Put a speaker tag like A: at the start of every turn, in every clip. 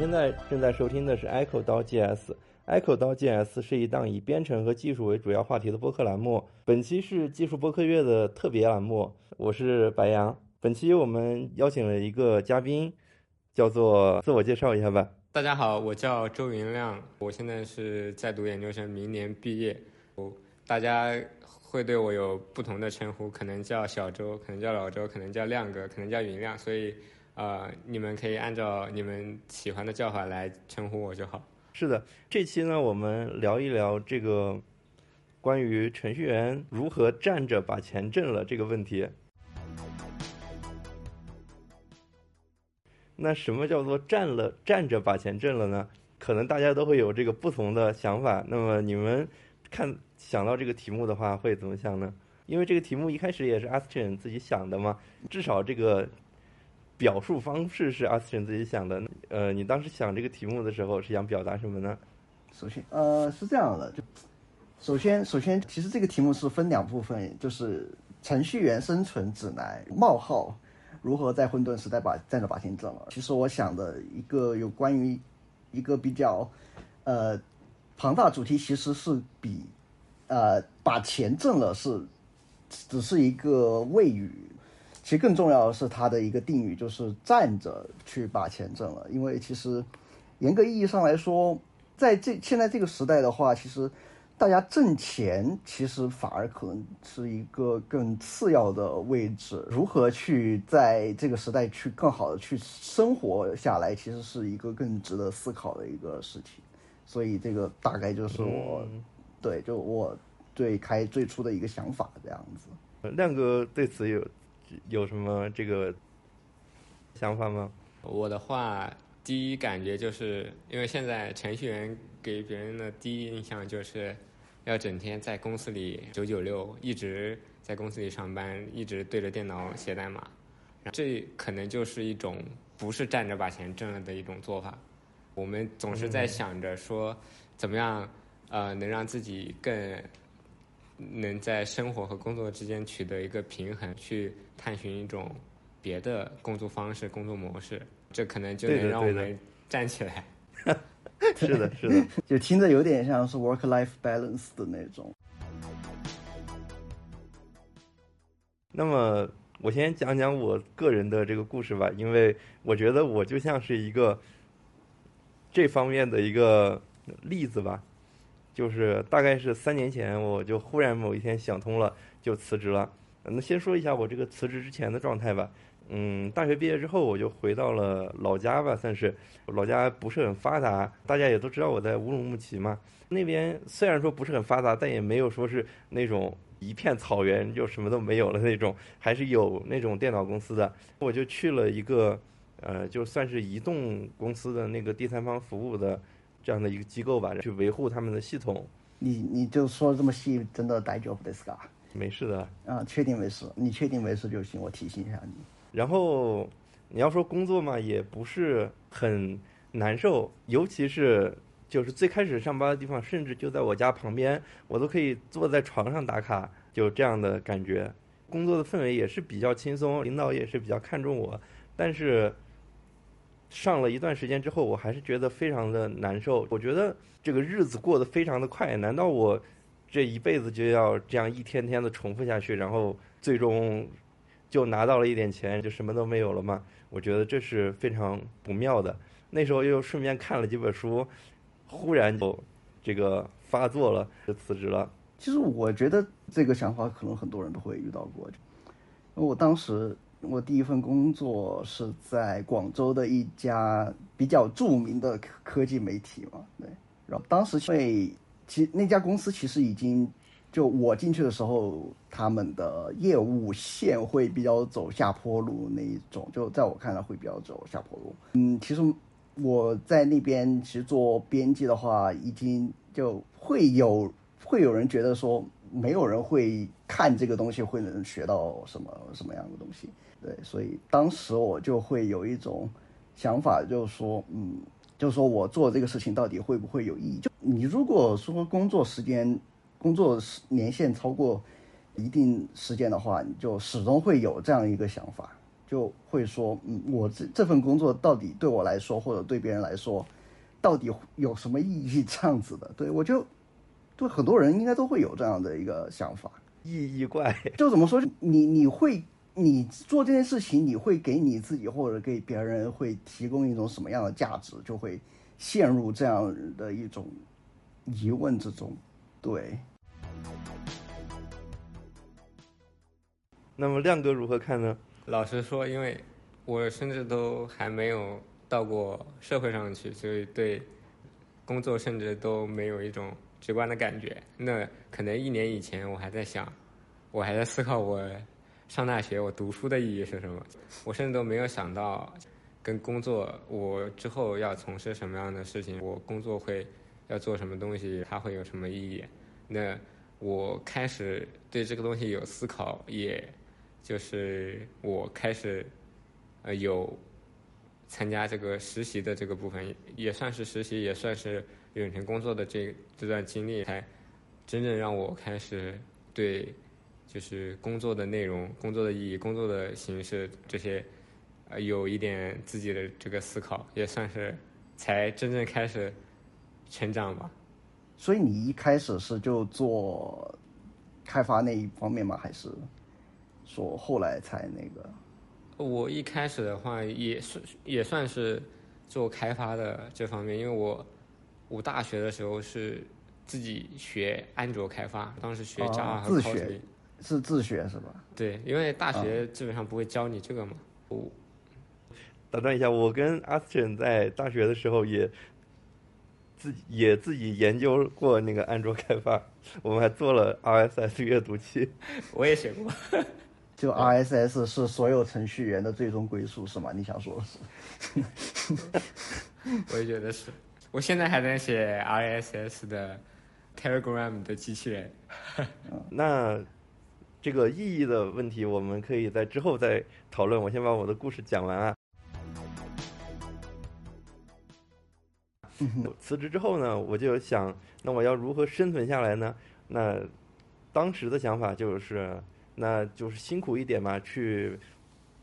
A: 现在正在收听的是 Echo 刀 GS。Echo 刀 GS 是一档以编程和技术为主要话题的播客栏目。本期是技术播客月的特别栏目，我是白杨。本期我们邀请了一个嘉宾，叫做自我介绍一下吧。
B: 大家好，我叫周云亮，我现在是在读研究生，明年毕业。大家会对我有不同的称呼，可能叫小周，可能叫老周，可能叫亮哥，可能叫云亮，所以。呃，你们可以按照你们喜欢的叫法来称呼我就好。
A: 是的，这期呢，我们聊一聊这个关于程序员如何站着把钱挣了这个问题。那什么叫做站了站着把钱挣了呢？可能大家都会有这个不同的想法。那么你们看想到这个题目的话，会怎么想呢？因为这个题目一开始也是 Aston 自己想的嘛，至少这个。表述方式是阿斯顿自己想的。呃，你当时想这个题目的时候是想表达什么呢？
C: 首先，呃，是这样的，就首先，首先，其实这个题目是分两部分，就是程序员生存指南冒号如何在混沌时代把站着把钱挣了。其实我想的一个有关于一个比较呃庞大主题，其实是比呃把钱挣了是只是一个谓语。其实更重要的是它的一个定语，就是站着去把钱挣了。因为其实严格意义上来说，在这现在这个时代的话，其实大家挣钱其实反而可能是一个更次要的位置。如何去在这个时代去更好的去生活下来，其实是一个更值得思考的一个事情。所以这个大概就是我对就我对开最初的一个想法这样子。
A: 亮哥对此有。有什么这个想法吗？
B: 我的话，第一感觉就是因为现在程序员给别人的第一印象就是要整天在公司里九九六，一直在公司里上班，一直对着电脑写代码，这可能就是一种不是站着把钱挣了的一种做法。我们总是在想着说，怎么样呃能让自己更。能在生活和工作之间取得一个平衡，去探寻一种别的工作方式、工作模式，这可能就能让我们站起来。
A: 是的，是的，
C: 就听着有点像是 work-life balance 的那种。
A: 那么，我先讲讲我个人的这个故事吧，因为我觉得我就像是一个这方面的一个例子吧。就是大概是三年前，我就忽然某一天想通了，就辞职了。那先说一下我这个辞职之前的状态吧。嗯，大学毕业之后，我就回到了老家吧，算是老家不是很发达。大家也都知道我在乌鲁木齐嘛，那边虽然说不是很发达，但也没有说是那种一片草原就什么都没有了那种，还是有那种电脑公司的。我就去了一个，呃，就算是移动公司的那个第三方服务的。这样的一个机构吧，去维护他们的系统。
C: 你你就说这么细，真的带 job 的是吧？
A: 没事的。
C: 啊，确定没事，你确定没事就行，我提醒一下你。
A: 然后你要说工作嘛，也不是很难受，尤其是就是最开始上班的地方，甚至就在我家旁边，我都可以坐在床上打卡，就这样的感觉。工作的氛围也是比较轻松，领导也是比较看重我，但是。上了一段时间之后，我还是觉得非常的难受。我觉得这个日子过得非常的快，难道我这一辈子就要这样一天天的重复下去，然后最终就拿到了一点钱，就什么都没有了吗？我觉得这是非常不妙的。那时候又顺便看了几本书，忽然就这个发作了，就辞职了。
C: 其实我觉得这个想法可能很多人都会遇到过，我当时。我第一份工作是在广州的一家比较著名的科技媒体嘛，对。然后当时因为其那家公司其实已经就我进去的时候，他们的业务线会比较走下坡路那一种，就在我看来会比较走下坡路。嗯，其实我在那边其实做编辑的话，已经就会有会有人觉得说，没有人会看这个东西会能学到什么什么样的东西。对，所以当时我就会有一种想法，就是说，嗯，就是说我做这个事情到底会不会有意义？就你如果说工作时间、工作年限超过一定时间的话，你就始终会有这样一个想法，就会说，嗯，我这这份工作到底对我来说，或者对别人来说，到底有什么意义？这样子的，对我就，对很多人应该都会有这样的一个想法。
A: 意义怪，
C: 就怎么说？你你会你做这件事情，你会给你自己或者给别人会提供一种什么样的价值？就会陷入这样的一种疑问之中。对。
A: 那么亮哥如何看呢？
B: 老实说，因为我甚至都还没有到过社会上去，所以对工作甚至都没有一种直观的感觉。那可能一年以前，我还在想，我还在思考我上大学我读书的意义是什么。我甚至都没有想到跟工作，我之后要从事什么样的事情，我工作会要做什么东西，它会有什么意义。那我开始对这个东西有思考，也。就是我开始，呃，有参加这个实习的这个部分，也算是实习，也算是远程工作的这这段经历，才真正让我开始对就是工作的内容、工作的意义、工作的形式这些，呃，有一点自己的这个思考，也算是才真正开始成长吧。
C: 所以你一开始是就做开发那一方面吗？还是？说后来才那个，
B: 我一开始的话也是也算是做开发的这方面，因为我我大学的时候是自己学安卓开发，当时学 Java 和
C: Kotlin，是自学是吧？
B: 对，因为大学基本上不会教你这个嘛。我
A: 打断一下，我跟阿斯 n 在大学的时候也自己也自己研究过那个安卓开发，我们还做了 RSS 阅读器，
B: 我也写过。
C: 就 RSS 是所有程序员的最终归宿，是吗？你想说的
B: 是？我也觉得是。我现在还在写 RSS 的 Telegram 的机器人。
A: 那这个意义的问题，我们可以在之后再讨论。我先把我的故事讲完啊。辞职之后呢，我就想，那我要如何生存下来呢？那当时的想法就是。那就是辛苦一点嘛，去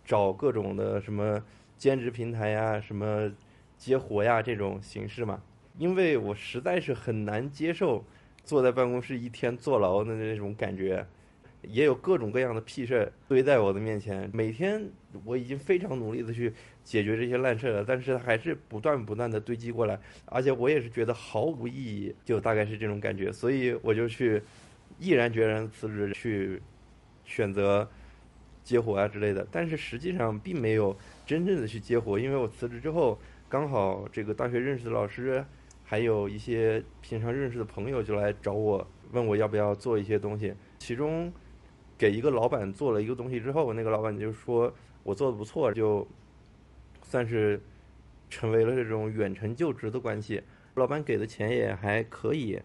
A: 找各种的什么兼职平台呀、什么接活呀这种形式嘛。因为我实在是很难接受坐在办公室一天坐牢的那种感觉，也有各种各样的屁事堆在我的面前。每天我已经非常努力的去解决这些烂事儿了，但是还是不断不断的堆积过来，而且我也是觉得毫无意义，就大概是这种感觉。所以我就去毅然决然辞职去。选择接活啊之类的，但是实际上并没有真正的去接活，因为我辞职之后，刚好这个大学认识的老师，还有一些平常认识的朋友就来找我，问我要不要做一些东西。其中给一个老板做了一个东西之后，那个老板就说我做的不错，就算是成为了这种远程就职的关系。老板给的钱也还可以，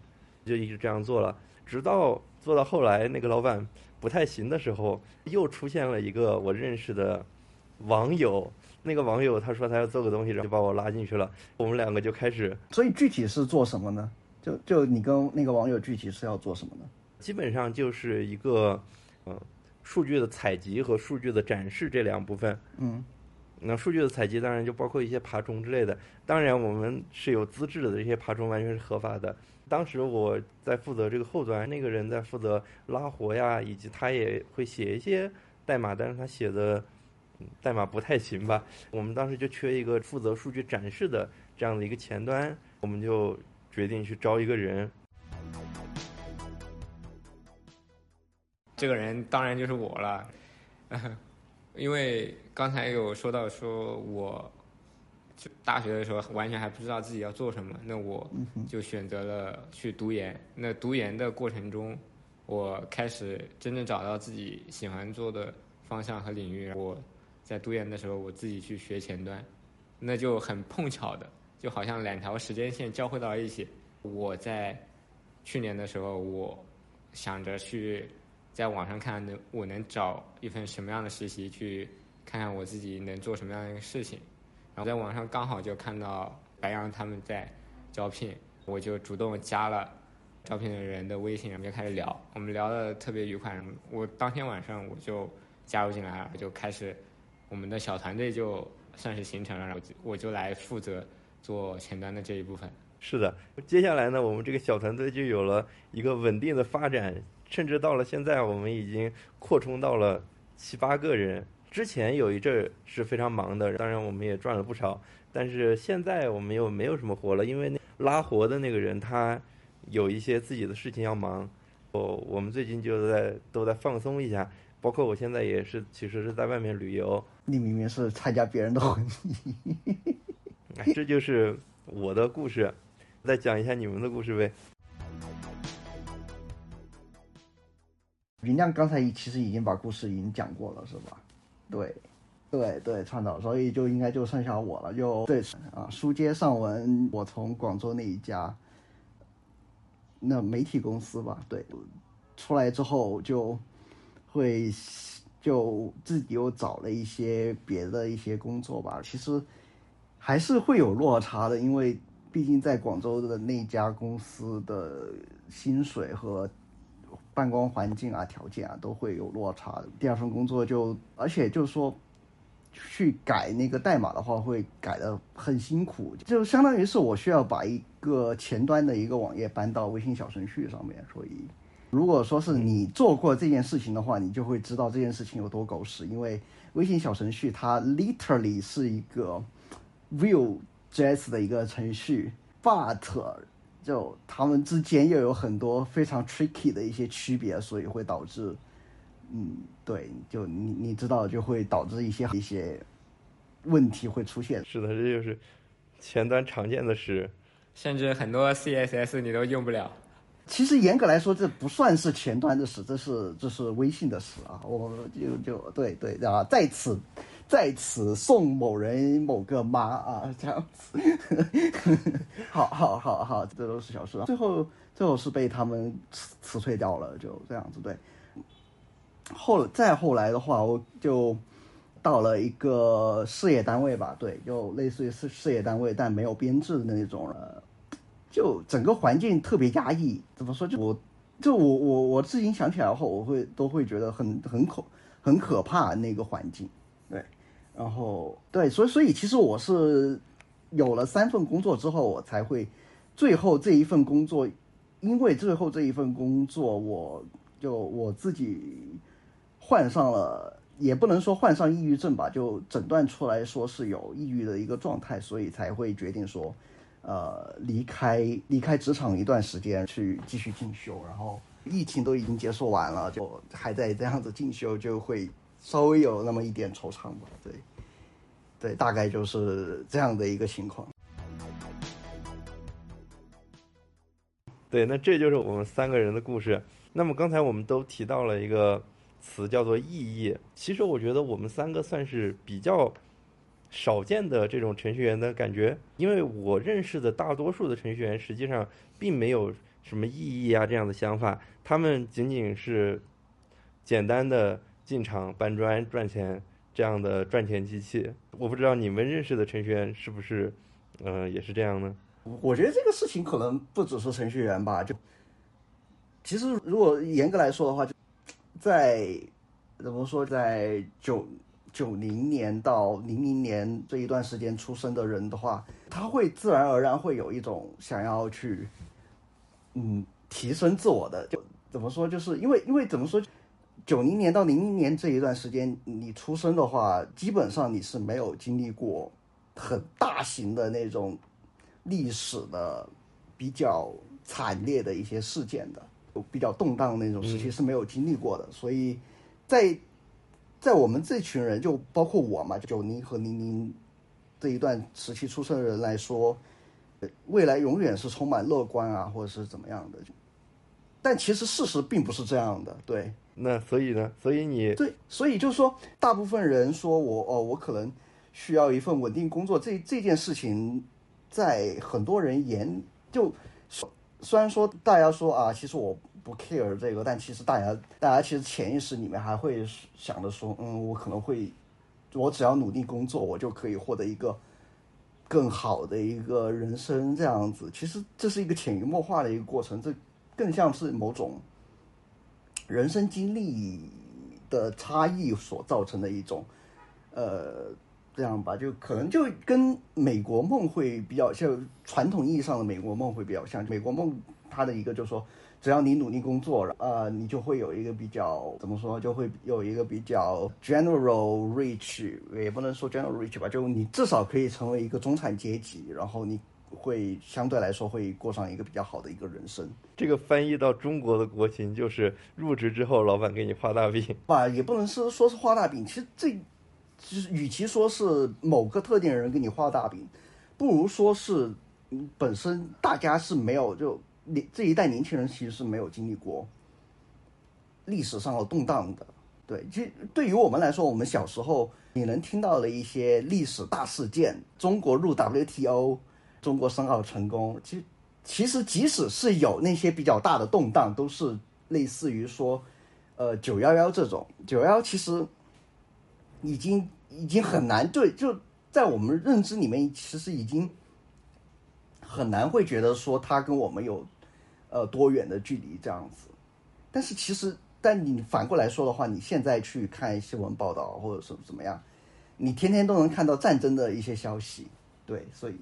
A: 就一直这样做了，直到做到后来，那个老板。不太行的时候，又出现了一个我认识的网友。那个网友他说他要做个东西，然后就把我拉进去了。我们两个就开始。
C: 所以具体是做什么呢？就就你跟那个网友具体是要做什么呢？
A: 基本上就是一个，嗯，数据的采集和数据的展示这两部分。
C: 嗯，
A: 那数据的采集当然就包括一些爬虫之类的。当然我们是有资质的，这些爬虫完全是合法的。当时我在负责这个后端，那个人在负责拉活呀，以及他也会写一些代码，但是他写的代码不太行吧。我们当时就缺一个负责数据展示的这样的一个前端，我们就决定去招一个人。
B: 这个人当然就是我了，因为刚才有说到说我就。大学的时候完全还不知道自己要做什么，那我就选择了去读研。那读研的过程中，我开始真正找到自己喜欢做的方向和领域。我在读研的时候，我自己去学前端，那就很碰巧的，就好像两条时间线交汇到一起。我在去年的时候，我想着去在网上看能我能找一份什么样的实习，去看看我自己能做什么样的一个事情。然后在网上刚好就看到白羊他们在招聘，我就主动加了招聘的人的微信，然后就开始聊。我们聊的特别愉快。我当天晚上我就加入进来了，就开始我们的小团队就算是形成了，然后我就来负责做前端的这一部分。
A: 是的，接下来呢，我们这个小团队就有了一个稳定的发展，甚至到了现在，我们已经扩充到了七八个人。之前有一阵是非常忙的，当然我们也赚了不少，但是现在我们又没有什么活了，因为那拉活的那个人他有一些自己的事情要忙。我我们最近就在都在放松一下，包括我现在也是，其实是在外面旅游。
C: 你明明是参加别人的婚礼，
A: 哎，这就是我的故事，再讲一下你们的故事呗。
C: 云亮刚才其实已经把故事已经讲过了，是吧？对，对对，创造，所以就应该就剩下我了。就对啊，书接上文，我从广州那一家那媒体公司吧，对，出来之后就会就自己又找了一些别的一些工作吧。其实还是会有落差的，因为毕竟在广州的那家公司的薪水和。办公环境啊，条件啊，都会有落差。第二份工作就，而且就是说，去改那个代码的话，会改的很辛苦，就相当于是我需要把一个前端的一个网页搬到微信小程序上面。所以，如果说是你做过这件事情的话，你就会知道这件事情有多狗屎。因为微信小程序它 literally 是一个 Vue.js 的一个程序，but 就他们之间又有很多非常 tricky 的一些区别，所以会导致，嗯，对，就你你知道，就会导致一些一些问题会出现。
A: 是的，这就是前端常见的事，
B: 甚至很多 CSS 你都用不了。
C: 其实严格来说，这不算是前端的事，这是这是微信的事啊。我就就对对啊，在此。在此送某人某个妈啊，这样子，好好好好，这都是小事啊。最后最后是被他们辞辞退掉了，就这样子。对，后再后来的话，我就到了一个事业单位吧，对，就类似于事事业单位，但没有编制的那种了。就整个环境特别压抑，怎么说？就我就我我我自己想起来后，我会都会觉得很很可很可怕那个环境。对然后对，所以所以其实我是有了三份工作之后，我才会最后这一份工作，因为最后这一份工作，我就我自己患上了，也不能说患上抑郁症吧，就诊断出来说是有抑郁的一个状态，所以才会决定说，呃，离开离开职场一段时间去继续进修。然后疫情都已经结束完了，就还在这样子进修，就会。稍微有那么一点惆怅吧，对，对，大概就是这样的一个情况。
A: 对，那这就是我们三个人的故事。那么刚才我们都提到了一个词，叫做意义。其实我觉得我们三个算是比较少见的这种程序员的感觉，因为我认识的大多数的程序员实际上并没有什么意义啊这样的想法，他们仅仅是简单的。进厂搬砖赚钱这样的赚钱机器，我不知道你们认识的程序员是不是，呃，也是这样呢？
C: 我觉得这个事情可能不只是程序员吧，就其实如果严格来说的话，就在怎么说，在九九零年到零零年这一段时间出生的人的话，他会自然而然会有一种想要去，嗯，提升自我的，就怎么说，就是因为因为怎么说？九零年到零零年这一段时间，你出生的话，基本上你是没有经历过很大型的那种历史的比较惨烈的一些事件的，比较动荡的那种时期是没有经历过的。所以，在在我们这群人，就包括我嘛，九零和零零这一段时期出生的人来说，未来永远是充满乐观啊，或者是怎么样的。但其实事实并不是这样的，对。
A: 那所以呢？所以你
C: 对，所以就是说，大部分人说我哦，我可能需要一份稳定工作。这这件事情，在很多人眼就虽然说大家说啊，其实我不 care 这个，但其实大家大家其实潜意识里面还会想着说，嗯，我可能会，我只要努力工作，我就可以获得一个更好的一个人生这样子。其实这是一个潜移默化的一个过程，这更像是某种。人生经历的差异所造成的一种，呃，这样吧，就可能就跟美国梦会比较像，传统意义上的美国梦会比较像。美国梦它的一个就是说，只要你努力工作，呃，你就会有一个比较怎么说，就会有一个比较 general rich，也不能说 general rich 吧，就你至少可以成为一个中产阶级，然后你会相对来说会过上一个比较好的一个人生。
A: 这个翻译到中国的国情就是入职之后，老板给你画大饼。
C: 吧，也不能是说是画大饼，其实这其实与其说是某个特定人给你画大饼，不如说是嗯本身大家是没有就你这一代年轻人其实是没有经历过历史上的动荡的。对，其实对于我们来说，我们小时候你能听到的一些历史大事件，中国入 WTO，中国申奥成功，其实其实即使是有那些比较大的动荡，都是类似于说，呃九幺幺这种九幺幺其实已经已经很难对，就在我们认知里面，其实已经很难会觉得说它跟我们有呃多远的距离这样子。但是其实，但你反过来说的话，你现在去看新闻报道或者是怎么样，你天天都能看到战争的一些消息，对，所以。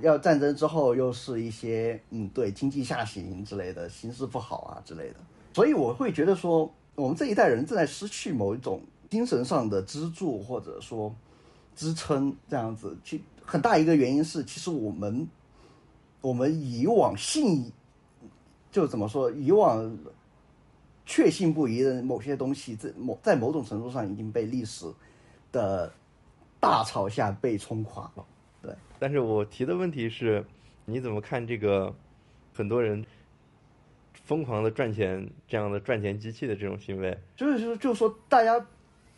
C: 要战争之后又是一些嗯，对经济下行之类的，形势不好啊之类的，所以我会觉得说，我们这一代人正在失去某一种精神上的支柱或者说支撑，这样子。其很大一个原因是，其实我们我们以往信就怎么说，以往确信不疑的某些东西，在某在某种程度上已经被历史的大潮下被冲垮了。对，
A: 但是我提的问题是，你怎么看这个很多人疯狂的赚钱这样的赚钱机器的这种行为？
C: 就是就是就是说，大家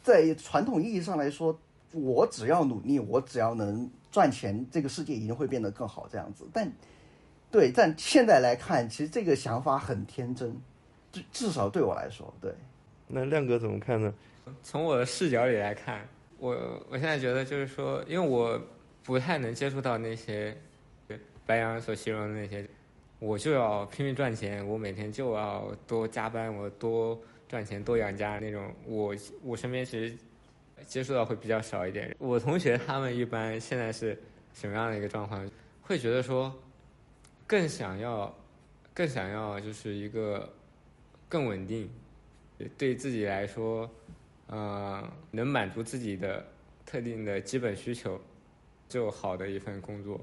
C: 在传统意义上来说，我只要努力，我只要能赚钱，这个世界一定会变得更好这样子。但对，但现在来看，其实这个想法很天真，至至少对我来说，对。
A: 那亮哥怎么看呢？
B: 从我的视角里来看，我我现在觉得就是说，因为我。不太能接触到那些白羊所形容的那些，我就要拼命赚钱，我每天就要多加班，我多赚钱多养家那种。我我身边其实接触到会比较少一点。我同学他们一般现在是什么样的一个状况？会觉得说更想要更想要就是一个更稳定，对自己来说，呃，能满足自己的特定的基本需求。就好的一份工作，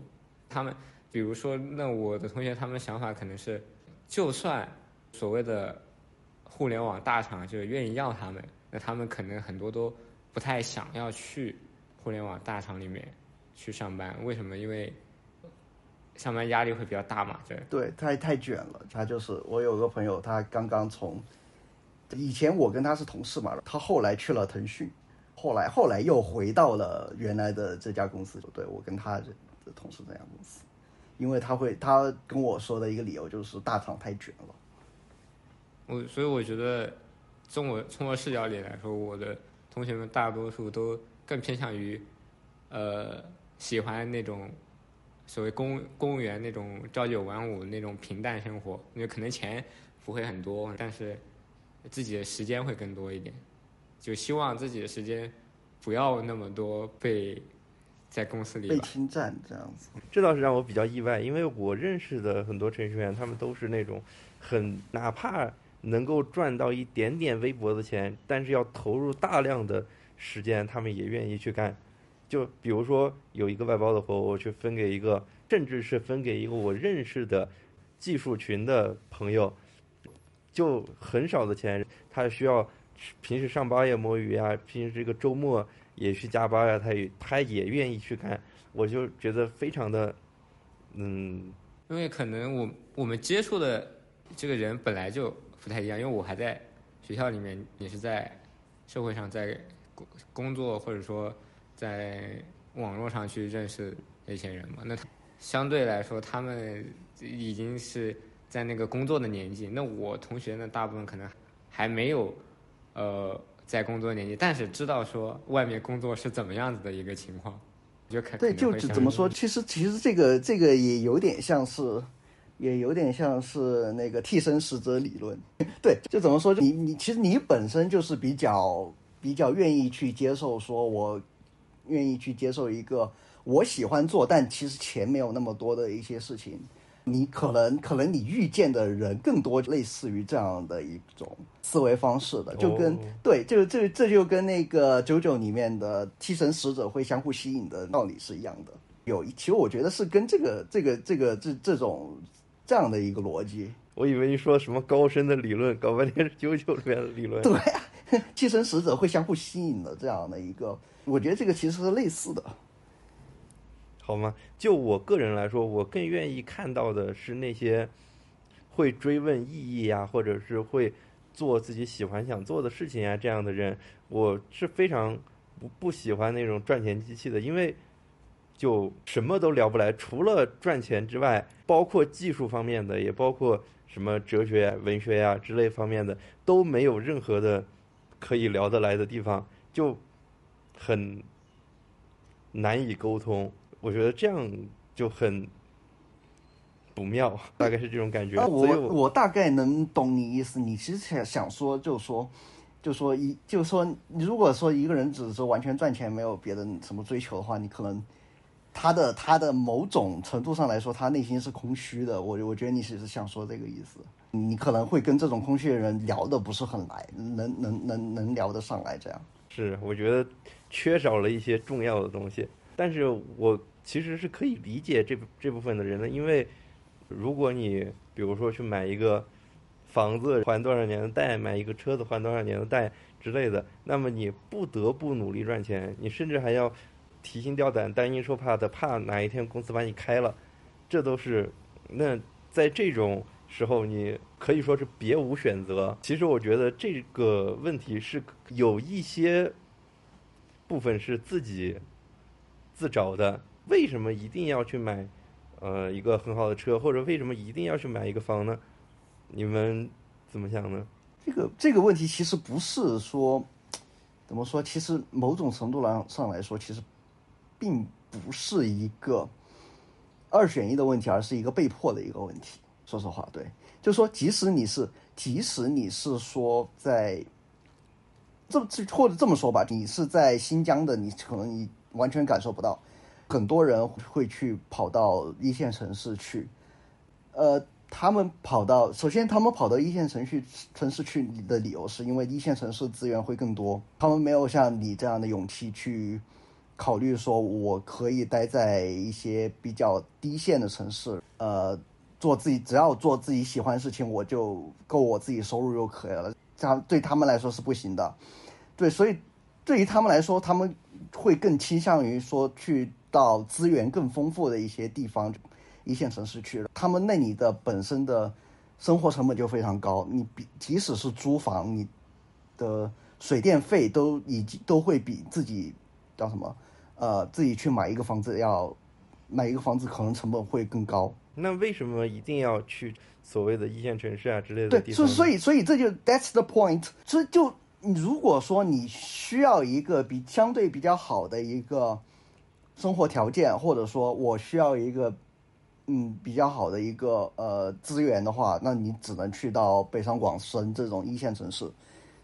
B: 他们比如说，那我的同学他们想法可能是，就算所谓的互联网大厂就愿意要他们，那他们可能很多都不太想要去互联网大厂里面去上班。为什么？因为上班压力会比较大嘛。对，
C: 对，太太卷了。他就是我有个朋友，他刚刚从以前我跟他是同事嘛，他后来去了腾讯。后来，后来又回到了原来的这家公司。对我跟他的同事这家公司，因为他会，他跟我说的一个理由就是大厂太卷了。
B: 我所以我觉得，从我从我视角里来说，我的同学们大多数都更偏向于，呃，喜欢那种所谓公公务员那种朝九晚五那种平淡生活，因为可能钱不会很多，但是自己的时间会更多一点。就希望自己的时间不要那么多被在公司里
C: 被侵占这样子，
A: 这倒是让我比较意外，因为我认识的很多程序员，他们都是那种很哪怕能够赚到一点点微薄的钱，但是要投入大量的时间，他们也愿意去干。就比如说有一个外包的活，我去分给一个，甚至是分给一个我认识的技术群的朋友，就很少的钱，他需要。平时上班也摸鱼啊，平时这个周末也去加班啊，他也他也愿意去干，我就觉得非常的，嗯，
B: 因为可能我我们接触的这个人本来就不太一样，因为我还在学校里面，也是在社会上在工工作，或者说在网络上去认识那些人嘛，那相对来说他们已经是在那个工作的年纪，那我同学呢，大部分可能还没有。呃，在工作年纪，但是知道说外面工作是怎么样子的一个情况，就可
C: 对，就怎么说？其实其实这个这个也有点像是，也有点像是那个替身使者理论。对，就怎么说？你你其实你本身就是比较比较愿意去接受，说我愿意去接受一个我喜欢做，但其实钱没有那么多的一些事情。你可能可能你遇见的人更多类似于这样的一种思维方式的，就跟、
A: 哦
C: 对，就这这就跟那个九九里面的替身使者会相互吸引的道理是一样的。有，其实我觉得是跟这个这个这个这这种这样的一个逻辑。
A: 我以为你说什么高深的理论，搞半天是九九里面的理论。
C: 对啊，替身使者会相互吸引的这样的一个，我觉得这个其实是类似的。
A: 好吗？就我个人来说，我更愿意看到的是那些会追问意义呀、或者是会做自己喜欢想做的事情啊这样的人，我是非常不不喜欢那种赚钱机器的，因为就什么都聊不来，除了赚钱之外，包括技术方面的，也包括什么哲学、文学呀、之类方面的，都没有任何的可以聊得来的地方，就很难以沟通。我觉得这样就很不妙，大概是这种感觉。
C: 啊，我我大概能懂你意思。你其实想想说，就说，就说一，就说，如果说一个人只是说完全赚钱，没有别的什么追求的话，你可能他的他的某种程度上来说，他内心是空虚的。我我觉得你是想说这个意思。你可能会跟这种空虚的人聊的不是很来，能能能能聊得上来这样。
A: 是我觉得缺少了一些重要的东西，但是我其实是可以理解这这部分的人的，因为如果你比如说去买一个房子还多少年的贷，买一个车子还多少年的贷之类的，那么你不得不努力赚钱，你甚至还要提心吊胆、担惊受怕的，怕哪一天公司把你开了，这都是那在这种时候，你可以说是别无选择。其实我觉得这个问题是有一些部分是自己自找的。为什么一定要去买呃一个很好的车，或者为什么一定要去买一个房呢？你们怎么想呢？
C: 这个这个问题其实不是说怎么说，其实某种程度来上来说，其实并不是一个二选一的问题，而是一个被迫的一个问题。说实话，对，就是说，即使你是，即使你是说在这这或者这么说吧，你是在新疆的，你可能你完全感受不到，很多人会去跑到一线城市去，呃，他们跑到，首先他们跑到一线城市城市去的理由是因为一线城市资源会更多，他们没有像你这样的勇气去考虑说我可以待在一些比较低线的城市，呃，做自己只要做自己喜欢的事情，我就够我自己收入就可以了。这样对他们来说是不行的，对，所以对于他们来说，他们会更倾向于说去到资源更丰富的一些地方。一线城市去了，他们那里的本身的生活成本就非常高，你比即使是租房，你的水电费都已经都会比自己叫什么呃自己去买一个房子要买一个房子可能成本会更高。
A: 那为什么一定要去所谓的一线城市啊之类的
C: 对，
A: 地方呢？
C: 所以所以所以这就 that's the point。所以就你如果说你需要一个比相对比较好的一个生活条件，或者说我需要一个嗯比较好的一个呃资源的话，那你只能去到北上广深这种一线城市，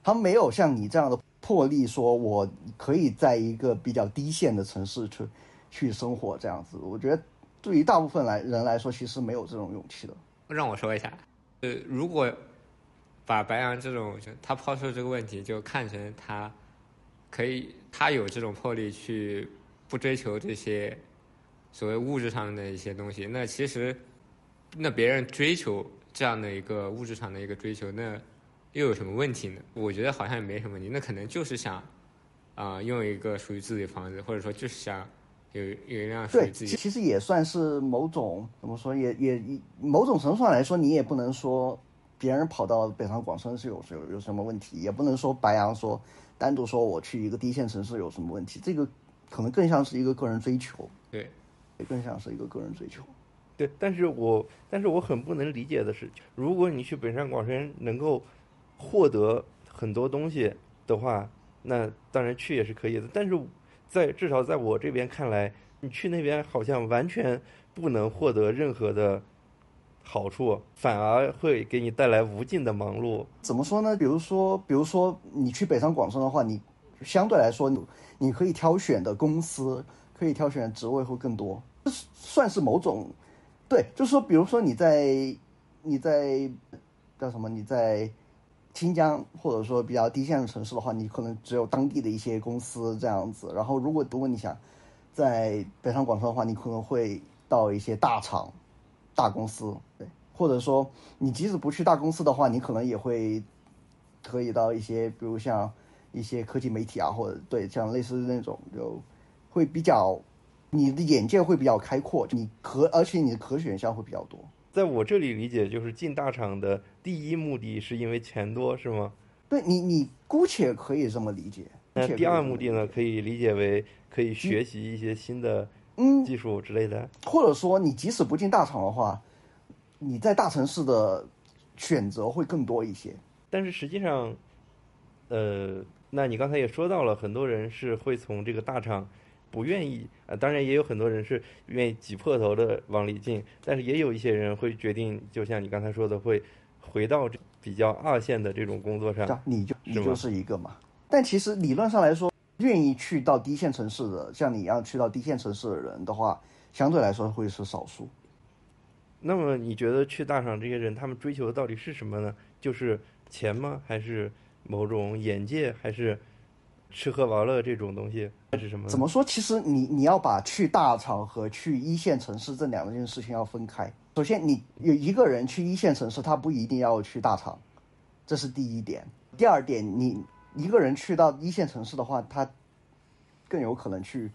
C: 他没有像你这样的魄力，说我可以在一个比较低线的城市去去生活这样子。我觉得对于大部分来人来说，其实没有这种勇气的。
B: 让我说一下，呃，如果把白羊这种就他抛出这个问题，就看成他可以，他有这种魄力去不追求这些所谓物质上的一些东西，那其实那别人追求这样的一个物质上的一个追求，那又有什么问题呢？我觉得好像也没什么问题，那可能就是想啊、拥有一个属于自己的房子，或者说就是想有有一辆属于
C: 对，
B: 自己
C: 其其实也算是某种怎么说，也也也某种程度上来说，你也不能说别人跑到北上广深是有有有什么问题，也不能说白羊说单独说我去一个低线城市有什么问题，这个可能更像是一个个人追求，
B: 对。
C: 更像是一个个人追求。
A: 对，但是我但是我很不能理解的是，如果你去北上广深能够获得很多东西的话，那当然去也是可以的。但是在至少在我这边看来，你去那边好像完全不能获得任何的好处，反而会给你带来无尽的忙碌。
C: 怎么说呢？比如说，比如说你去北上广深的话，你相对来说，你可以挑选的公司，可以挑选职位会更多，算是某种，对，就是说，比如说你在你在叫什么？你在新疆或者说比较低线的城市的话，你可能只有当地的一些公司这样子。然后，如果如果你想在北上广深的话，你可能会到一些大厂、大公司，对，或者说你即使不去大公司的话，你可能也会可以到一些，比如像一些科技媒体啊，或者对像类似那种，就会比较你的眼界会比较开阔，你可而且你的可选项会比较多。
A: 在我这里理解，就是进大厂的第一目的是因为钱多，是吗？
C: 对你，你姑且可以这么理解。
A: 那第二目的呢？可以理解为可以学习一些新的
C: 嗯
A: 技术之类的。
C: 或者说，你即使不进大厂的话，你在大城市的选择会更多一些。
A: 但是实际上，呃，那你刚才也说到了，很多人是会从这个大厂不愿意啊、当然也有很多人是愿意挤破头的往里进，但是也有一些人会决定，就像你刚才说的，会回到这比较二线的这种工作上
C: 你就你就是一个嘛。但其实理论上来说，愿意去到低线城市的，像你一样去到低线城市的人的话，相对来说会是少数。
A: 那么你觉得去大厂这些人，他们追求的到底是什么呢？就是钱吗？还是某种眼界？还是吃喝玩乐这种东西？还是什么？
C: 怎么说？其实你你要把去大厂和去一线城市这两件事情要分开。首先，你有一个人去一线城市，他不一定要去大厂，这是第一点。第二点，你一个人去到一线城市的话，他更有可能去，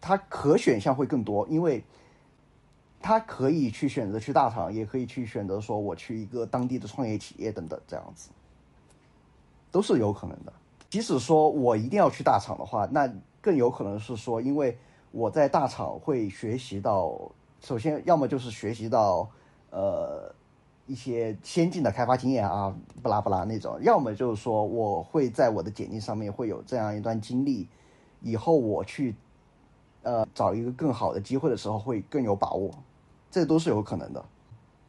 C: 他可选项会更多，因为他可以去选择去大厂，也可以去选择说我去一个当地的创业企业等等这样子，都是有可能的。即使说我一定要去大厂的话，那更有可能是说，因为我在大厂会学习到，首先要么就是学习到，呃，一些先进的开发经验啊，不拉不拉那种；要么就是说我会在我的简历上面会有这样一段经历，以后我去，呃，找一个更好的机会的时候会更有把握，这都是有可能的。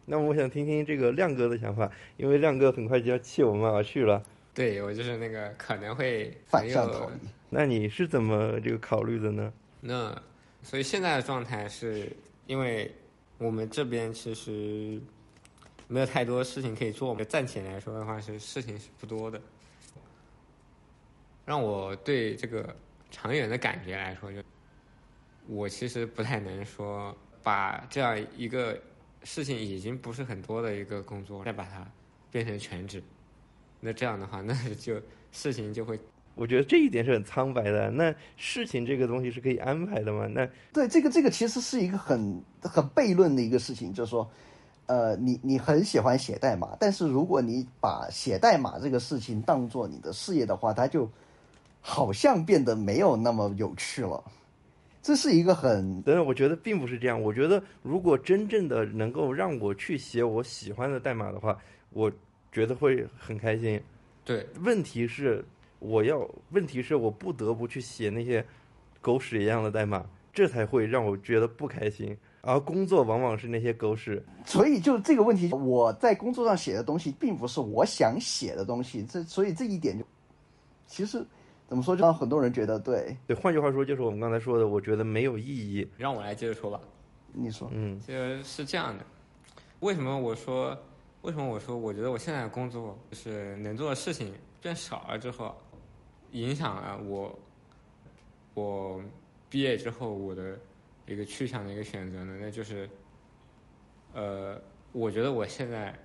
A: 那我想听听这个亮哥的想法，因为亮哥很快就要弃我们而去了。
B: 对我就是那个可能会
C: 反
B: 很有
C: 向逃离，
A: 那你是怎么这个考虑的呢？
B: 那所以现在的状态是因为我们这边其实没有太多事情可以做，暂且来说的话是事情是不多的。让我对这个长远的感觉来说，就我其实不太能说把这样一个事情已经不是很多的一个工作，再把它变成全职。那这样的话，那就事情就会
A: 我觉得这一点是很苍白的。那事情这个东西是可以安排的吗？那
C: 对，这个这个其实是一个很很悖论的一个事情，就是说，呃，你你很喜欢写代码，但是如果你把写代码这个事情当做你的事业的话，它就好像变得没有那么有趣了。这是一个很
A: 但是我觉得并不是这样。我觉得如果真正的能够让我去写我喜欢的代码的话，我觉得会很开心。
B: 对
A: 问题是，我要问题是我不得不去写那些狗屎一样的代码，这才会让我觉得不开心。而工作往往是那些狗屎。
C: 所以就这个问题，我在工作上写的东西，并不是我想写的东西。这所以这一点就，其实怎么说，就让很多人觉得，对
A: 对，换句话说，就是我们刚才说的，我觉得没有意义。
B: 让我来接着说吧。
C: 你说，
A: 嗯，
B: 就是这样的，为什么我说，为什么我说，我觉得我现在工作就是能做的事情变少了之后，影响了我，我毕业之后我的一个去向的一个选择呢？那就是，呃，我觉得我现在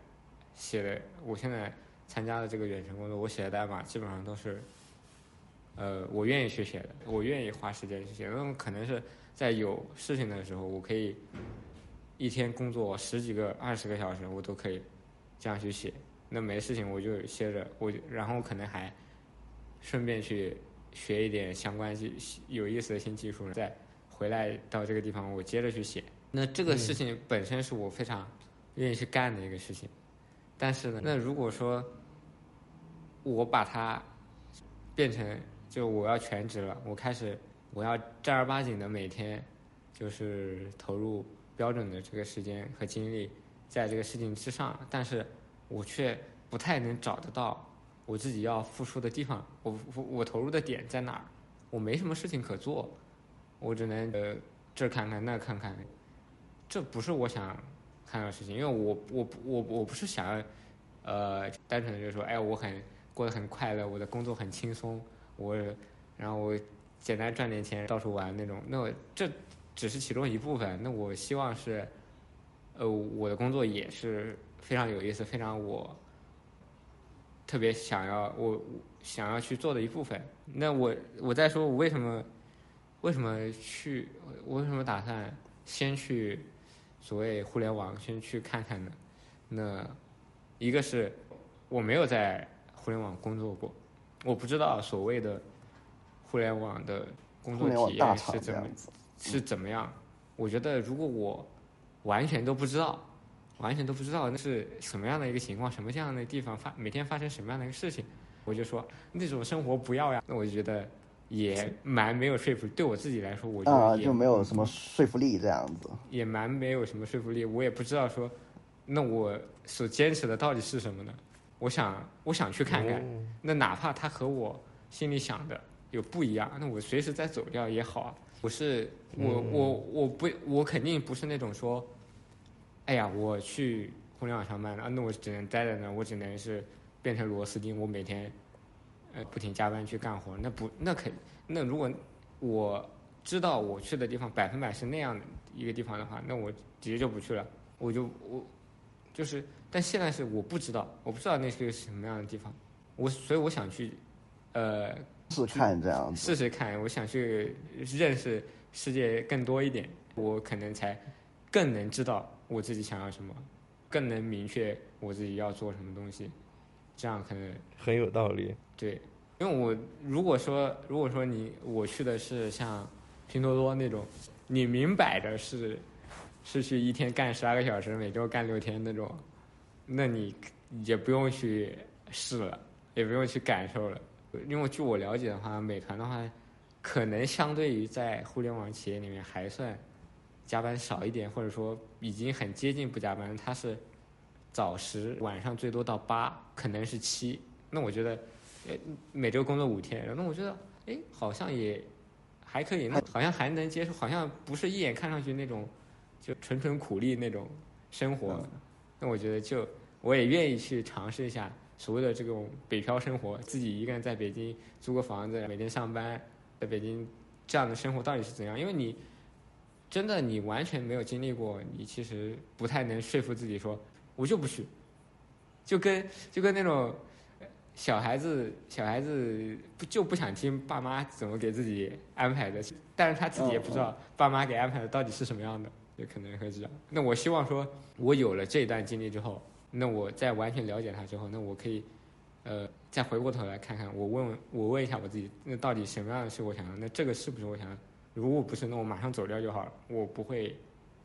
B: 写的，我现在参加的这个远程工作，我写的代码基本上都是，呃，我愿意去写的，我愿意花时间去写。那么可能是在有事情的时候，我可以一天工作十几个、二十个小时，我都可以这样去写。那没事情我就歇着，我就然后可能还顺便去学一点相关技有意思的新技术，再回来到这个地方，我接着去写。那这个事情本身是我非常愿意去干的一个事情，但是呢，那如果说我把它变成就我要全职了，我开始我要正儿八经的每天就是投入标准的这个时间和精力在这个事情之上，但是我却不太能找得到我自己要付出的地方，我我我投入的点在哪儿？我没什么事情可做，我只能呃这看看那看看，这不是我想看到的事情，因为我我我我不是想要呃单纯的就是说，哎，我很过得很快乐，我的工作很轻松，我然后我简单赚点钱到处玩那种，那这只是其中一部分，那我希望是呃我的工作也是非常有意思，非常我特别想要我想要去做的一部分。那我我在说，我为什么为什么去，我为什么打算先去所谓互联网先去看看呢？那一个是我没有在互联网工作过，我不知道所谓的互联网的工作体验是怎么是怎么样。我觉得如果我完全都不知道，完全都不知道那是什么样的一个情况，什么样的地方发每天发生什么样的一个事情，我就说那种生活不要呀。那我就觉得也蛮没有说服，对我自己来说，我觉
C: 啊，
B: 得也
C: 就没有什么说服力这样子。
B: 也蛮没有什么说服力。我也不知道说，那我所坚持的到底是什么呢？我想，我想去看看。
A: 哦
B: 那哪怕他和我心里想的有不一样，那我随时再走掉也好啊。我是我我我不我肯定不是那种说，哎呀，我去互联网上班了，啊那我只能待在那儿，我只能是变成螺丝钉，我每天呃不停加班去干活。那不那肯那如果我知道我去的地方百分百是那样的一个地方的话，那我直接就不去了。我就我就是，但现在是我不知道，我不知道那是个什么样的地方，我所以我想去，呃，
C: 试看这样子，
B: 试试看，我想去认识世界更多一点，我可能才更能知道我自己想要什么，更能明确我自己要做什么东西，这样可能
A: 很有道理。
B: 对，因为我如果说如果说你我去的是像拼多多那种，你明摆着是是去一天干十二个小时，每周干六天那种，那你也不用去试了，也不用去感受了，因为据我了解的话，美团的话，可能相对于在互联网企业里面还算加班少一点，或者说已经很接近不加班，他是早十，晚上最多到八，可能是七。那我觉得，呃，每周工作五天，那我觉得，哎，好像也还可以，那好像还能接受，好像不是一眼看上去那种就纯纯苦力那种生活。那我觉得就我也愿意去尝试一下所谓的这种北漂生活，自己一个人在北京租个房子，每天上班，在北京这样的生活到底是怎样？因为你真的你完全没有经历过，你其实不太能说服自己说我就不去，就跟就跟那种小孩子小孩子不就不想听爸妈怎么给自己安排的，但是他自己也不知道爸妈给安排的到底是什么样的，也可能会这样。那我希望说，我有了这一段经历之后，那我在完全了解他之后，那我可以。呃，再回过头来看看，我问我问一下我自己，那到底什么样的是我想要？那这个是不是我想要？如果不是，那我马上走掉就好了，我不会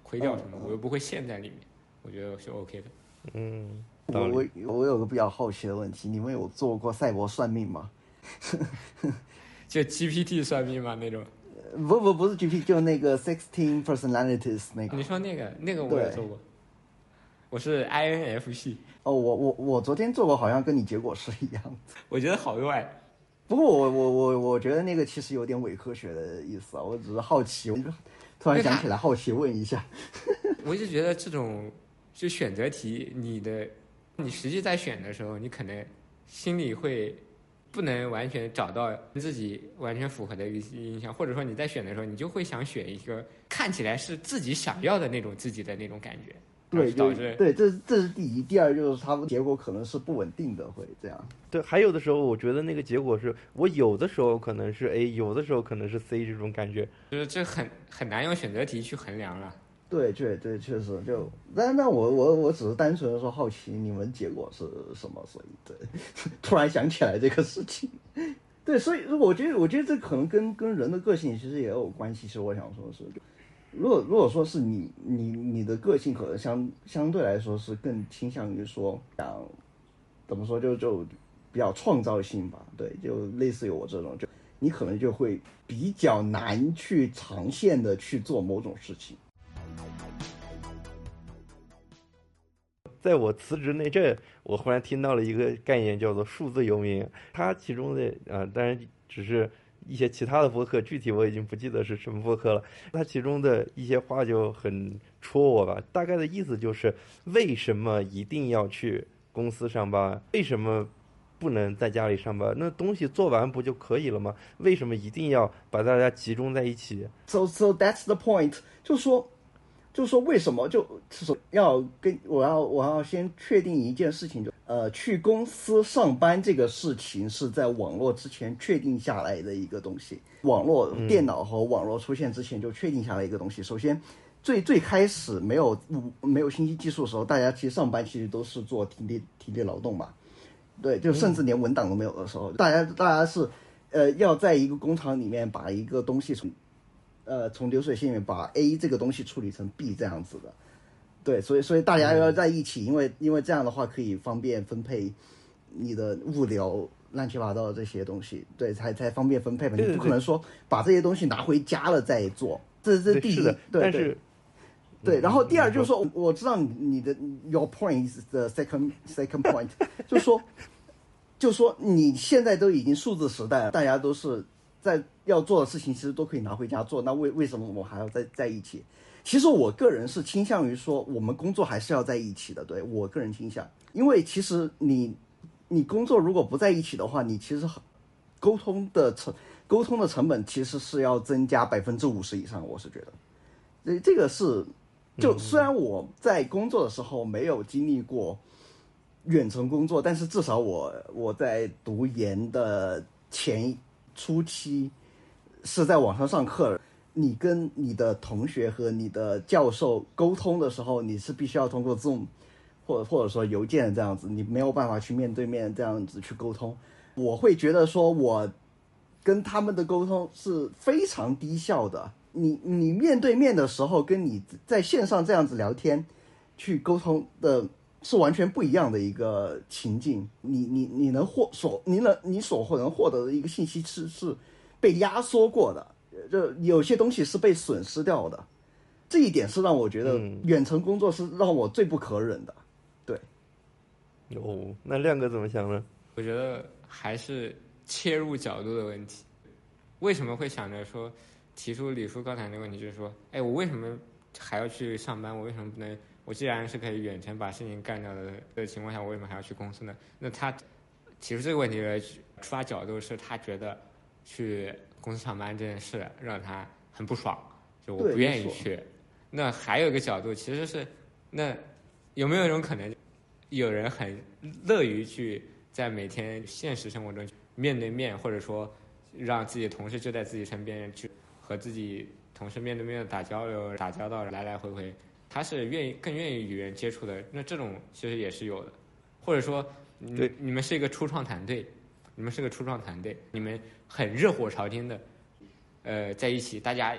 B: 亏掉什么，我又不会陷在里面，我觉得是 OK 的。
A: 嗯，
C: 我。我我有个比较好奇的问题，你们有做过赛博算命吗？
B: 就 GPT 算命吗那种，
C: 呃不不不是 GPT，就那个 Sixteen Personalities 那个。
B: 你说那个那个我也做过，我是 INFP，
C: 哦，我我我昨天做过，好像跟你结果是一样的。
B: 我觉得好怪。
C: 不过我我我我觉得那个其实有点伪科学的意思啊，我只是好奇，突然想起来，好奇问一下。
B: 我就觉得这种就选择题，你的你实际在选的时候，你可能心里会不能完全找到自己完全符合的一些印象，或者说你在选的时候，你就会想选一个看起来是自己想要的那种自己的那种感觉，
C: 对，就对，这这是第一，第二就是它的结果可能是不稳定的，会这样。
A: 对，还有的时候我觉得那个结果是我有的时候可能是 A，有的时候可能是 C 这种感觉。
B: 就是这很很难用选择题去衡量了。
C: 对，对对，确实就，但那我我我只是单纯的说好奇你们结果是什么，所以对，突然想起来这个事情。对，所以我觉得我觉得这可能跟跟人的个性其实也有关系。其实我想说的是，如果如果说是你你你的个性可能相相对来说是更倾向于说想怎么说就就比较创造性吧，对，就类似于我这种，就你可能就会比较难去长线的去做某种事情。
A: 在我辞职那阵，我忽然听到了一个概念，叫做“数字游民”。它其中的啊，当然只是一些其他的播客，具体我已经不记得是什么播客了。那其中的一些话就很戳我吧。大概的意思就是：为什么一定要去公司上班？为什么不能在家里上班？那东西做完不就可以了吗？为什么一定要把大家集中在一起
C: ？So so that's the point，就是说。就是说，为什么就是要跟我要我要先确定一件事情，就呃去公司上班这个事情是在网络之前确定下来的一个东西，网络电脑和网络出现之前就确定下来一个东西。首先，最最开始没有没有信息技术的时候，大家其实上班其实都是做体力体力劳动嘛，对，就甚至连文档都没有的时候，大家大家是呃要在一个工厂里面把一个东西从。呃，从流水线里面把 A 这个东西处理成 B 这样子的，对，所以所以大家要在一起，因为因为这样的话可以方便分配你的物流乱七八糟的这些东西，对，才才方便分配嘛。你不可能说把这些东西拿回家了再做，这这第一，对对。对，然后第二就是说，我知道你你的 your point is the second second point，就是说，就是说你现在都已经数字时代了，大家都是。在要做的事情，其实都可以拿回家做。那为为什么我还要在在一起？其实我个人是倾向于说，我们工作还是要在一起的。对我个人倾向，因为其实你你工作如果不在一起的话，你其实沟通的成沟通的成本其实是要增加百分之五十以上。我是觉得，这这个是就虽然我在工作的时候没有经历过远程工作，但是至少我我在读研的前。初期是在网上上课，你跟你的同学和你的教授沟通的时候，你是必须要通过 Zoom 或者或者说邮件这样子，你没有办法去面对面这样子去沟通。我会觉得说，我跟他们的沟通是非常低效的。你你面对面的时候，跟你在线上这样子聊天去沟通的。是完全不一样的一个情境，你你你能获所你能你所能获得的一个信息是是被压缩过的，就有些东西是被损失掉的，这一点是让我觉得远程工作是让我最不可忍的。对，
A: 哦，那亮哥怎么想呢？
B: 我觉得还是切入角度的问题。为什么会想着说提出李叔刚才那个问题，就是说，哎，我为什么还要去上班？我为什么不能？我既然是可以远程把事情干掉的的情况下，我为什么还要去公司呢？那他提出这个问题的出发角度是他觉得去公司上班这件事让他很不爽，就我不愿意去。那还有一个角度其实是，那有没有一种可能，有人很乐于去在每天现实生活中面对面，或者说让自己的同事就在自己身边去和自己同事面对面的打交流、打交道，来来回回。他是愿意更愿意与人接触的，那这种其实也是有的，或者说，对你们是一个初创团队，你们是个初创团队，你们很热火朝天的，呃，在一起，大家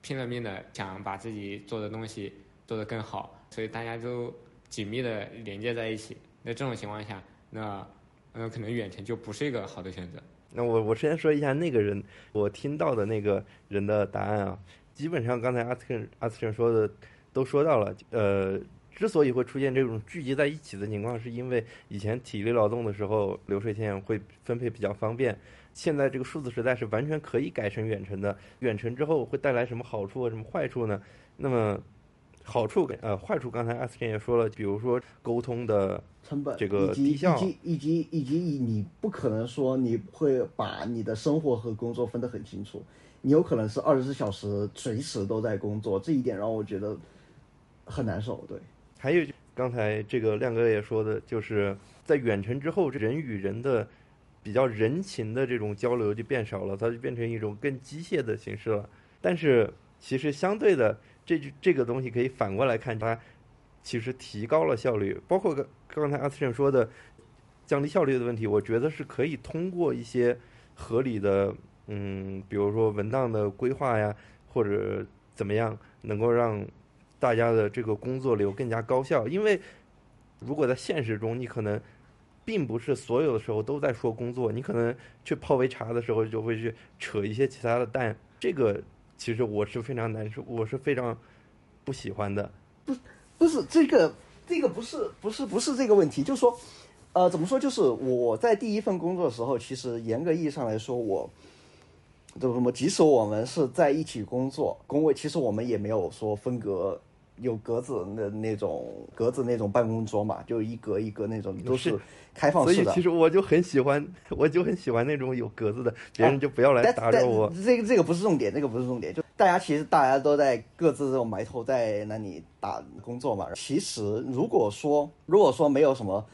B: 拼了命的想把自己做的东西做得更好，所以大家都紧密的连接在一起。那这种情况下，那嗯，可能远程就不是一个好的选择。
A: 那我我先说一下那个人，我听到的那个人的答案啊，基本上刚才阿斯克阿斯克说的。都说到了，呃，之所以会出现这种聚集在一起的情况，是因为以前体力劳动的时候流水线会分配比较方便，现在这个数字时代是完全可以改成远程的。远程之后会带来什么好处和什么坏处呢？那么好处呃坏处刚才阿斯汀也说了，比如说沟通的
C: 成本
A: 这个
C: 低效，以及以及以及你不可能说你会把你的生活和工作分得很清楚，你有可能是二十四小时随时都在工作，这一点让我觉得。很难受，对。
A: 还有刚才这个亮哥也说的，就是在远程之后，人与人的比较人情的这种交流就变少了，它就变成一种更机械的形式了。但是其实相对的，这这个东西可以反过来看，它其实提高了效率。包括刚刚才阿斯顿说的降低效率的问题，我觉得是可以通过一些合理的，嗯，比如说文档的规划呀，或者怎么样，能够让。大家的这个工作流更加高效，因为如果在现实中，你可能并不是所有的时候都在说工作，你可能去泡杯茶的时候就会去扯一些其他的蛋，这个其实我是非常难受，我是非常不喜欢的。
C: 不，不是这个这个不是不是不是这个问题，就是说，呃，怎么说？就是我在第一份工作的时候，其实严格意义上来说，我怎么什么？即使我们是在一起工作，工位其实我们也没有说分隔。有格子的那种格子那种办公桌嘛，就一格一格那种，都是开放式的。
A: 所以其实我就很喜欢，我就很喜欢那种有格子的，别人就不要来打扰我。
C: 这个这个不是重点，这个不是重点，就大家其实大家都在各自这种埋头在那里打工作嘛。其实如果说如果说没有什么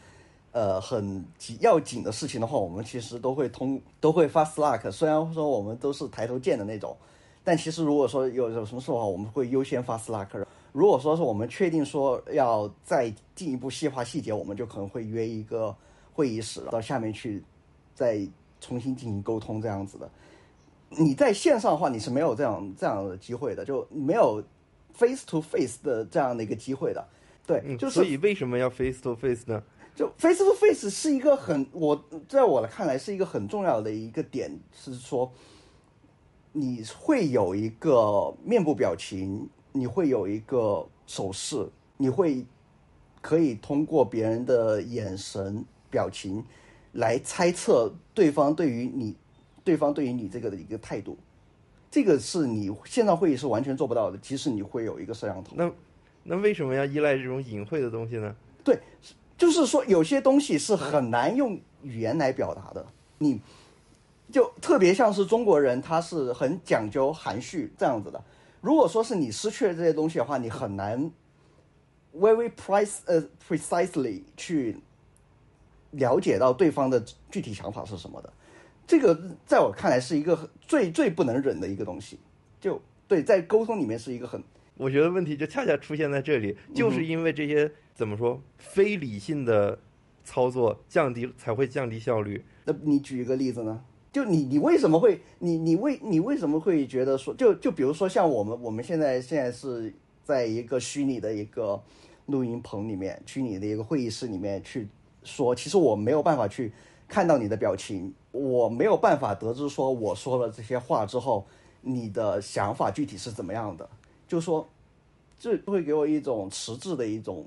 C: 呃很紧要紧的事情的话，我们其实都会通都会发 Slack。虽然说我们都是抬头见的那种，但其实如果说有有什么事的话，我们会优先发 Slack。如果说是我们确定说要再进一步细化细节，我们就可能会约一个会议室到下面去，再重新进行沟通这样子的。你在线上的话，你是没有这样这样的机会的，就没有 face to face 的这样的一个机会的。对，就是
A: 所以为什么要 face to face 呢？
C: 就 face to face 是一个很我在我的看来是一个很重要的一个点，是说你会有一个面部表情。你会有一个手势，你会可以通过别人的眼神、表情来猜测对方对于你、对方对于你这个的一个态度。这个是你线上会议是完全做不到的，即使你会有一个摄像头。
A: 那那为什么要依赖这种隐晦的东西呢？
C: 对，就是说有些东西是很难用语言来表达的。你就特别像是中国人，他是很讲究含蓄这样子的。如果说是你失去了这些东西的话，你很难 very price 呃 precisely 去了解到对方的具体想法是什么的。这个在我看来是一个最最不能忍的一个东西。就对，在沟通里面是一个很，
A: 我觉得问题就恰恰出现在这里，就是因为这些怎么说非理性的操作降低才会降低效率。
C: 那你举一个例子呢？就你，你为什么会你你为你为什么会觉得说，就就比如说像我们我们现在现在是在一个虚拟的一个录音棚里面，虚拟的一个会议室里面去说，其实我没有办法去看到你的表情，我没有办法得知说我说了这些话之后你的想法具体是怎么样的，就说这会给我一种迟滞的一种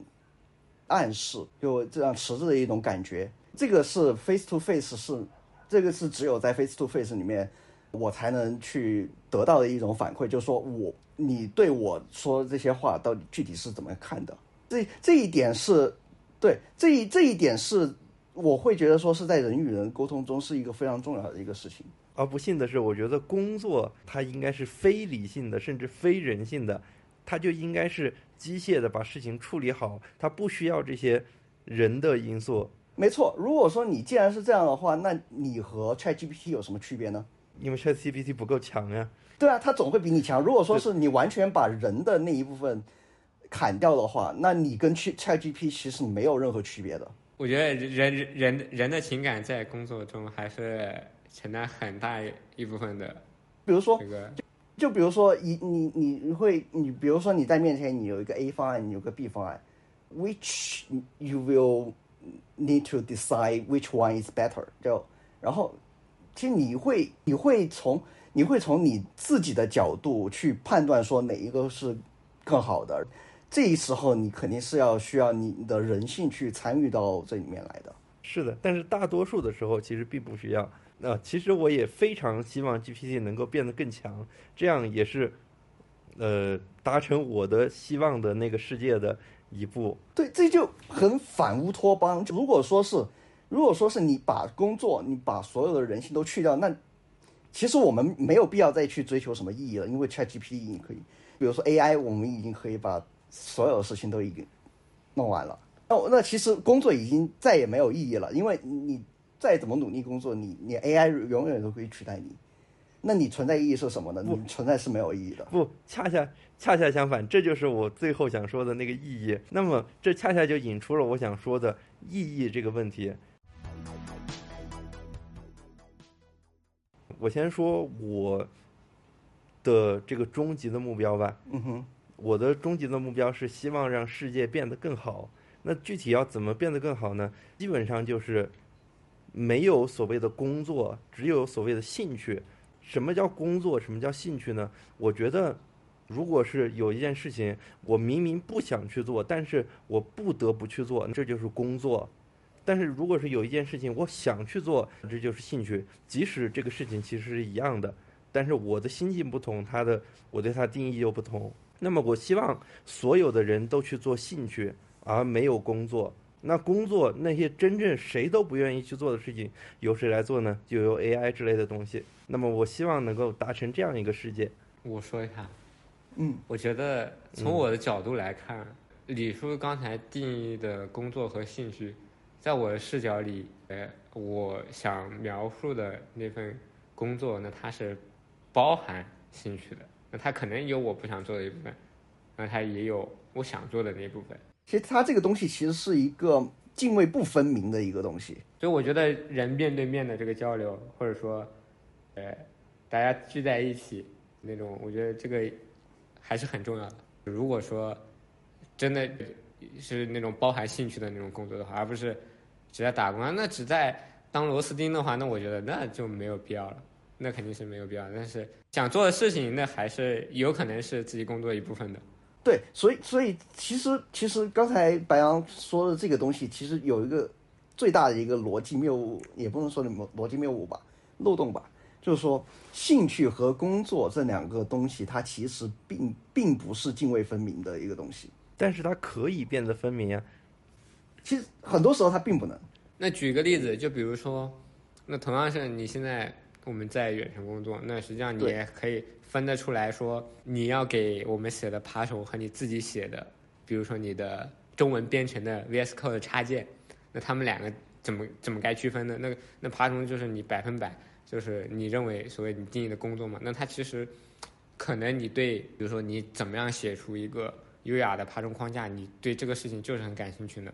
C: 暗示，就这样迟滞的一种感觉。这个是 face to face 是。这个是只有在 face to face 里面，我才能去得到的一种反馈，就是说我你对我说这些话到底具体是怎么看的？这这一点是对这一这一点是我会觉得说是在人与人沟通中是一个非常重要的一个事情。
A: 而不幸的是，我觉得工作它应该是非理性的，甚至非人性的，它就应该是机械的把事情处理好，它不需要这些人的因素。
C: 没错，如果说你既然是这样的话，那你和 ChatGPT 有什么区别呢？
A: 因为 ChatGPT 不够强呀。
C: 对啊，它总会比你强。如果说是你完全把人的那一部分砍掉的话，那你跟 ChatGPT 其实没有任何区别的。
B: 我觉得人人人的情感在工作中还是承担很大一部分的。
C: 比如说，
B: 这个
C: 就比如说，你你你会你比如说你在面前，你有一个 A 方案，你有个 B 方案，which you will Need to decide which one is better。就然后，其实你会你会从你会从你自己的角度去判断说哪一个是更好的。这时候你肯定是要需要你的人性去参与到这里面来的。
A: 是的，但是大多数的时候其实并不需要。那其实我也非常希望 GPT 能够变得更强，这样也是呃达成我的希望的那个世界的。一步，
C: 对，这就很反乌托邦。如果说是，如果说是你把工作，你把所有的人性都去掉，那其实我们没有必要再去追求什么意义了，因为 ChatGPT 已经可以，比如说 AI，我们已经可以把所有的事情都已经弄完了。那那其实工作已经再也没有意义了，因为你再怎么努力工作，你你 AI 永远都可以取代你。那你存在意义是什么呢？你存在是没有意义的。
A: 不，恰恰恰恰相反，这就是我最后想说的那个意义。那么，这恰恰就引出了我想说的意义这个问题。我先说我的这个终极的目标吧。
C: 嗯哼，
A: 我的终极的目标是希望让世界变得更好。那具体要怎么变得更好呢？基本上就是没有所谓的工作，只有所谓的兴趣。什么叫工作？什么叫兴趣呢？我觉得，如果是有一件事情我明明不想去做，但是我不得不去做，这就是工作。但是如果是有一件事情我想去做，这就是兴趣。即使这个事情其实是一样的，但是我的心境不同，他的我对他定义又不同。那么我希望所有的人都去做兴趣，而没有工作。那工作那些真正谁都不愿意去做的事情，由谁来做呢？就由 AI 之类的东西。那么我希望能够达成这样一个世界。
B: 我说一下，
C: 嗯，
B: 我觉得从我的角度来看，李叔刚才定义的工作和兴趣，在我的视角里，呃，我想描述的那份工作，那它是包含兴趣的，那它可能有我不想做的一部分，那它也有我想做的那一部分。
C: 其实它这个东西其实是一个泾渭不分明的一个东西。
B: 所以我觉得人面对面的这个交流，或者说，呃，大家聚在一起那种，我觉得这个还是很重要的。如果说真的是那种包含兴趣的那种工作的话，而不是只在打工，那只在当螺丝钉的话，那我觉得那就没有必要了，那肯定是没有必要。但是想做的事情，那还是有可能是自己工作一部分的。
C: 对，所以所以其实其实刚才白羊说的这个东西，其实有一个最大的一个逻辑谬误，也不能说逻逻辑谬误吧，漏洞吧，就是说兴趣和工作这两个东西，它其实并并不是泾渭分明的一个东西。
A: 但是它可以变得分明啊。
C: 其实很多时候它并不能。
B: 那举个例子，就比如说，那同样是你现在我们在远程工作，那实际上你也可以分得出来说，你要给我们写的爬虫和你自己写的，比如说你的中文编程的 VS Code 的插件，那他们两个怎么怎么该区分呢？那那爬虫就是你百分百就是你认为所谓你定义的工作嘛？那它其实可能你对，比如说你怎么样写出一个优雅的爬虫框架，你对这个事情就是很感兴趣的。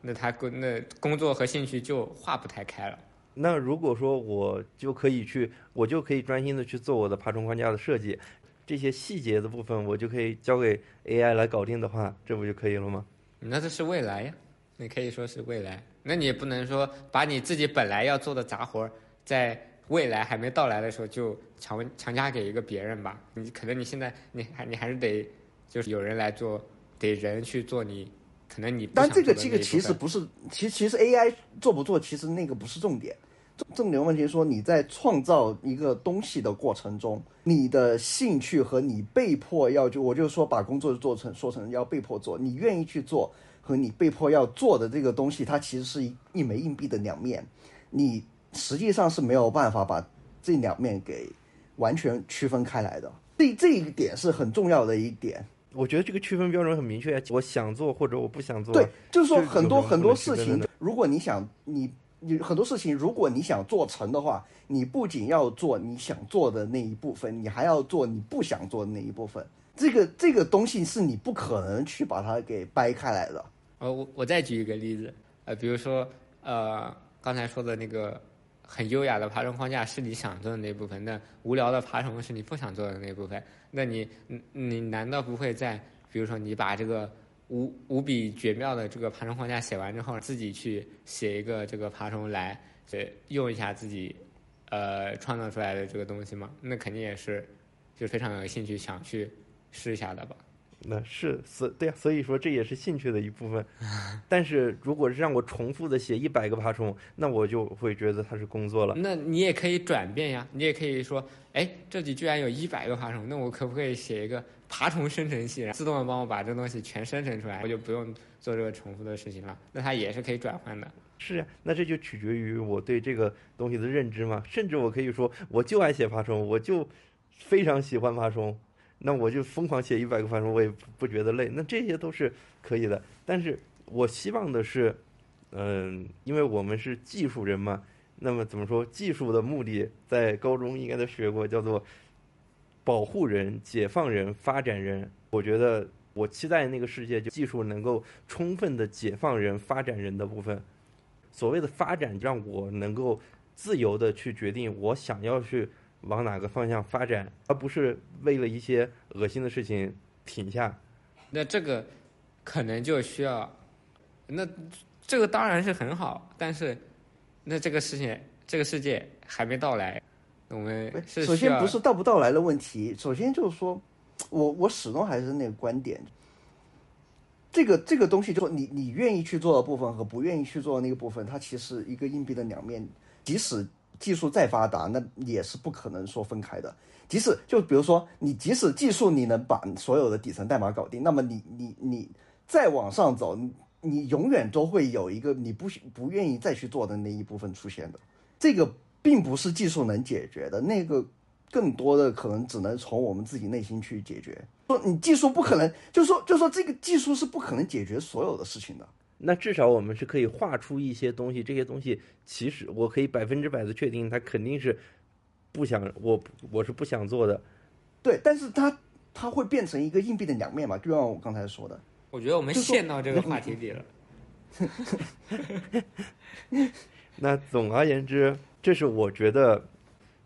B: 那他工那工作和兴趣就划不太开了。
A: 那如果说我就可以去，我就可以专心的去做我的爬虫框架的设计，这些细节的部分我就可以交给 AI 来搞定的话，这不就可以了吗？
B: 那这是未来呀，你可以说是未来。那你也不能说把你自己本来要做的杂活，在未来还没到来的时候就强强加给一个别人吧？你可能你现在你还你还是得就是有人来做，得人去做你可能你
C: 但这个这个其实不是，其实其实 AI 做不做，其实那个不是重点。重重点问题是说你在创造一个东西的过程中，你的兴趣和你被迫要就我就说把工作做成说成要被迫做，你愿意去做和你被迫要做的这个东西，它其实是一一枚硬币的两面，你实际上是没有办法把这两面给完全区分开来的。这这一点是很重要的一点。
A: 我觉得这个区分标准很明确，我想做或者我不想做。
C: 对，就是说很多很多事情，如果你想你你很多事情，如果你想做成的话，你不仅要做你想做的那一部分，你还要做你不想做的那一部分。这个这个东西是你不可能去把它给掰开来的。
B: 呃，我我再举一个例子，呃，比如说，呃，刚才说的那个很优雅的爬虫框架是你想做的那部分，那无聊的爬虫是你不想做的那部分，那你你难道不会在，比如说你把这个无无比绝妙的这个爬虫框架写完之后，自己去写一个这个爬虫来，呃，用一下自己呃创造出来的这个东西吗？那肯定也是就非常有兴趣想去试一下的吧。
A: 那是所对呀、所以说这也是兴趣的一部分。但是如果是让我重复的写一百个爬虫，那我就会觉得它是工作了。
B: 那你也可以转变呀，你也可以说，哎，这里居然有一百个爬虫，那我可不可以写一个爬虫生成器，然后自动的帮我把这东西全生成出来，我就不用做这个重复的事情了？那它也是可以转换的。
A: 是呀、那这就取决于我对这个东西的认知嘛。甚至我可以说，我就爱写爬虫，我就非常喜欢爬虫，那我就疯狂写一百个爬虫，我也不不觉得累。那这些都是可以的。但是我希望的是，嗯、因为我们是技术人嘛，那么怎么说？技术的目的在高中应该都学过，叫做保护人、解放人、发展人。我觉得我期待那个世界，就技术能够充分的解放人、发展人的部分。所谓的发展，让我能够自由的去决定我想要去往哪个方向发展，而不是为了一些恶心的事情停下。
B: 那这个可能就需要，那这个当然是很好，但是那这个事情，这个世界还没到来，我们是
C: 首先不是到不到来的问题，首先就是说，我我始终还是那个观点，这个这个东西，就是你你愿意去做的部分和不愿意去做的那个部分，它其实一个硬币的两面。即使技术再发达，那也是不可能说分开的。即使就比如说，你即使技术你能把所有的底层代码搞定，那么你你你再往上走，你永远都会有一个你不不愿意再去做的那一部分出现的。这个并不是技术能解决的，那个更多的可能只能从我们自己内心去解决。说你技术不可能，就说就说这个技术是不可能解决所有的事情的。
A: 那至少我们是可以画出一些东西，这些东西其实我可以百分之百的确定，它肯定是不想我我是不想做的。
C: 对，但是它它会变成一个硬币的两面嘛？就像我刚才说的，
B: 我觉得我们陷到这个话题里了。
A: 那总而言之，这是我觉得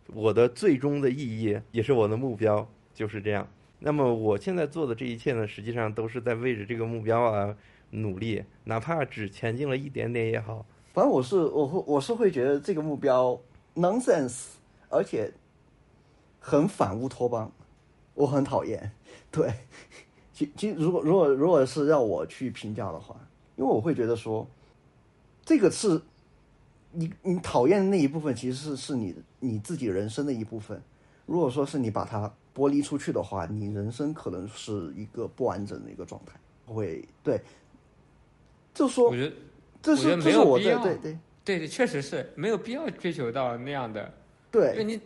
A: 我的最终的意义，也是我的目标，就是这样。那么我现在做的这一切呢，实际上都是在为着这个目标啊。努力，哪怕只前进了一点点也好。
C: 反正我是我会我是会觉得这个目标 nonsense，而且很反乌托邦，我很讨厌。对，其其如果如果如果是让我去评价的话，因为我会觉得说，这个是你你讨厌的那一部分，其实是是你你自己人生的一部分。如果说是你把它剥离出去的话，你人生可能是一个不完整的一个状态。会对。就说，
B: 我觉得，
C: 这是
B: 没有必
C: 要，对对
B: 对对，确实是没有必要追求到那样的。
C: 对，
B: 那你